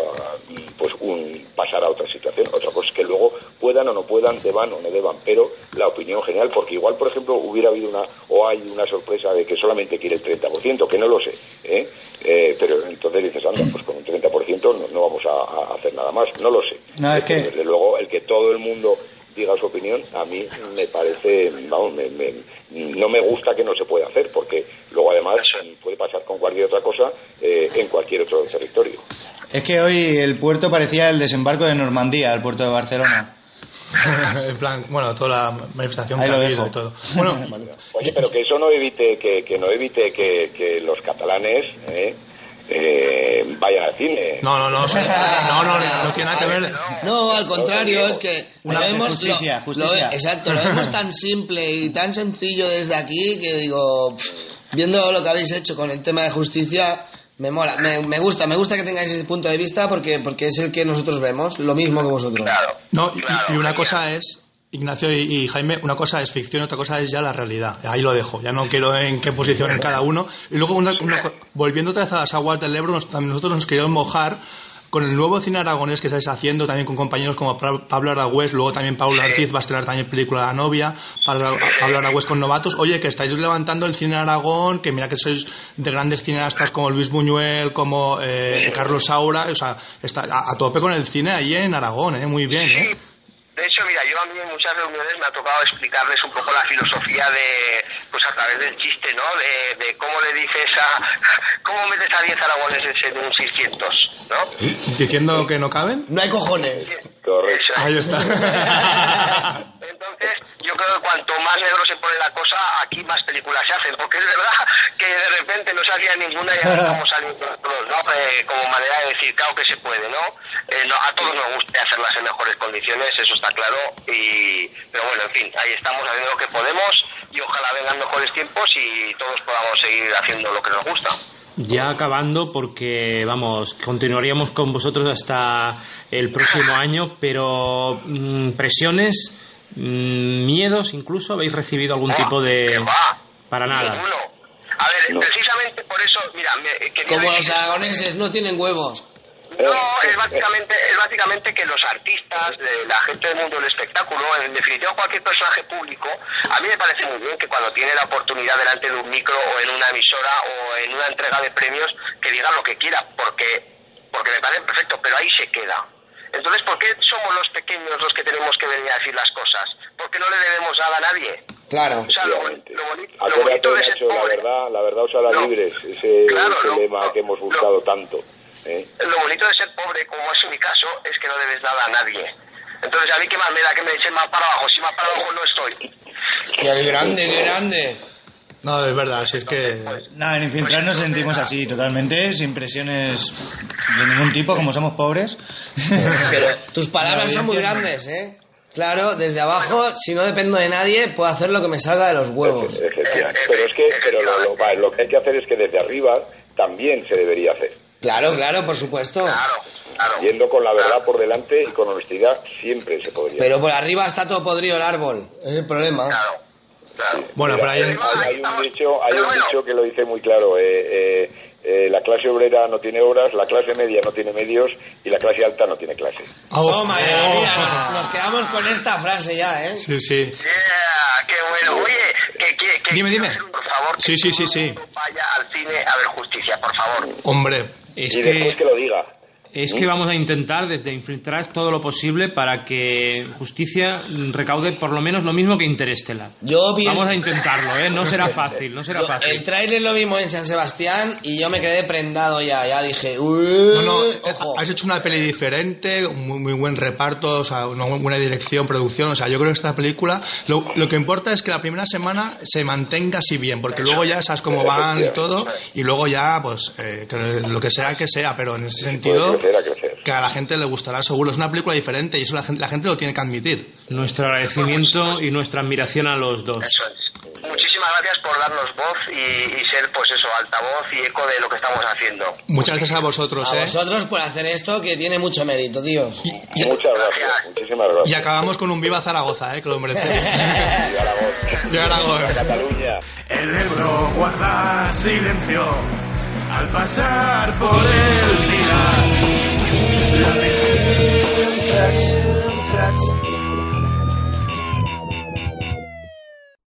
pues un pasar a otra situación. Otra cosa es que luego puedan o no puedan, deban o no deban, pero la opinión general, porque igual, por ejemplo, hubiera habido una, o hay una sorpresa de que solamente quiere el 30%, que no lo sé, ¿eh? Eh, pero entonces dices, anda, pues con un 30% no, no vamos a, a hacer nada más, no lo sé. No, es que- Pero Desde luego, el que todo el mundo diga su opinión, a mí me parece, vamos, me- me- no me gusta que no se pueda hacer, porque luego además puede pasar con cualquier otra cosa eh, en cualquier otro territorio. Es que hoy el puerto parecía el desembarco de Normandía, el puerto de Barcelona. en plan, bueno, toda la manifestación Ahí que lo ha dejo. habido y todo. Bueno, Oye, pero que eso no evite que, que no evite que, que los catalanes eh, eh, vayan al cine. no, no, no, no, no, no, no tiene nada que ver. no, al contrario, es que lo Una- vemos, justicia, lo- justicia. lo- exacto, lo vemos tan simple y tan sencillo desde aquí que digo, pff, viendo lo que habéis hecho con el tema de justicia, me mola, me, me gusta, me gusta que tengáis ese punto de vista porque, porque es el que nosotros vemos, lo mismo que vosotros. No, y, y una cosa es, Ignacio y, Jaime, una cosa es ficción, otra cosa es ya la realidad. Ahí lo dejo, ya no quiero en qué posición en cada uno. Y luego, una- una volviendo otra vez a las aguas del Ebro, nos- nosotros nos queríamos mojar con el nuevo cine aragonés que estáis haciendo, también con compañeros como Pa- Pablo Aragüés, luego también Pablo Ortiz va a estrenar también película La novia, Pablo, Aragüés con Novatos. Oye, que estáis levantando el cine Aragón, que mira que sois de grandes cineastas como Luis Buñuel, como eh, Carlos Saura, o sea, está a, a tope con el cine ahí en Aragón, ¿eh? muy bien. ¿eh? De hecho, mira, yo a mí en muchas reuniones me ha tocado explicarles un poco la filosofía de, pues a través del chiste, ¿no? De, de cómo le dices a, cómo metes a 10 aragoneses en un 600, ¿no? Diciendo que no caben. No hay cojones. Correcto. Ahí está. Entonces, yo creo que cuanto más negro se pone la cosa, aquí más películas se hacen, porque es verdad que de repente no salía ninguna y ahora estamos saliendo ¿no? Eh, como manera de decir, claro que se puede, ¿no? Eh, no, A todos nos gusta hacerlas en mejores condiciones, eso está claro, y pero bueno, en fin, ahí estamos haciendo lo que podemos y ojalá vengan mejores tiempos y todos podamos seguir haciendo lo que nos gusta. Ya acabando, porque vamos, continuaríamos con vosotros hasta el próximo año, pero mm, presiones, mm, miedos incluso, ¿habéis recibido algún tipo de... Para nada. Ninguno. A ver, precisamente por eso, mira, me, quería Como decir- los aragoneses no tienen huevos. No, es básicamente, es básicamente que los artistas, la gente del mundo del espectáculo, en definitiva cualquier personaje público, a mí me parece muy bien que cuando tiene la oportunidad delante de un micro o en una emisora o en una entrega de premios, que diga lo que quiera, porque, porque me parece perfecto, pero ahí se queda. Entonces, ¿por qué somos los pequeños los que tenemos que venir a decir las cosas? ¿Por qué no le debemos nada a nadie? Claro. O sea, lo, lo bonito, lo bonito de ser Nacho, la verdad, la verdad os hará No. libres, ese, Claro, ese no, lema no, que hemos buscado tanto. Lo bonito de ser pobre, como es mi caso, es que no debes nada a nadie. Entonces, a mí qué más me da que me echen más para abajo, si más para abajo no estoy. Qué grande, qué grande. No, es verdad, si es que... Nada, en Infiltrar nos sentimos así, totalmente, sin presiones de ningún tipo, como somos pobres. Pero tus palabras La son muy grandes, ¿eh? Claro, desde abajo, si no dependo de nadie, puedo hacer lo que me salga de los huevos. Pero es que pero lo, lo- va, lo que hay que hacer es que desde arriba también se debería hacer. Claro, claro, por supuesto. Yendo con la verdad por delante y con honestidad siempre se podría. Pero por arriba está todo podrido el árbol. Es el problema. Bueno, Mira, pero hay... hay, hay un dicho, hay un dicho que lo dice muy claro. eh, eh, eh, la clase obrera no tiene obras, la clase media no tiene medios y la clase alta no tiene clase. Toma, ya, mira, nos, nos quedamos con esta frase ya, ¿eh? Sí, sí. Yeah, qué bueno. Oye, que, que, que Dime, dime. por favor, que Sí, sí, sí, sí. vaya al cine a ver justicia, por favor. Hombre, y después que lo diga. Es que vamos a intentar desde Infiltrar todo lo posible para que Justicia recaude por lo menos lo mismo que Interestelar. Yo vi Vamos a intentarlo, ¿eh? No será fácil, no será Yo- fácil. El tráiler lo vimos en San Sebastián y yo me quedé prendado ya. Ya dije, No, no, ojo. has hecho una peli diferente, muy, muy buen reparto, o sea, una buena dirección, producción. O sea, yo creo que esta película, lo, lo que importa es que la primera semana se mantenga así bien, porque luego ya sabes cómo van y todo, y luego ya, pues, eh, que lo que sea que sea, pero en ese sentido, crecer, a crecer. que a la gente le gustará seguro. Es una película diferente y eso la gente, la gente lo tiene que admitir. Nuestro agradecimiento y nuestra admiración a los dos. Muchísimas gracias por darnos voz y, y ser, pues eso, altavoz y eco de lo que estamos haciendo. Muchas gracias a vosotros, A ¿eh? vosotros por hacer esto que tiene mucho mérito, tíos. Muchas gracias, muchísimas Y gracias. acabamos con un Viva Zaragoza, ¿eh? Que lo merecéis. Viva Aragón. Viva Aragón. Cataluña. El Ebro guarda silencio al pasar por el pilar. La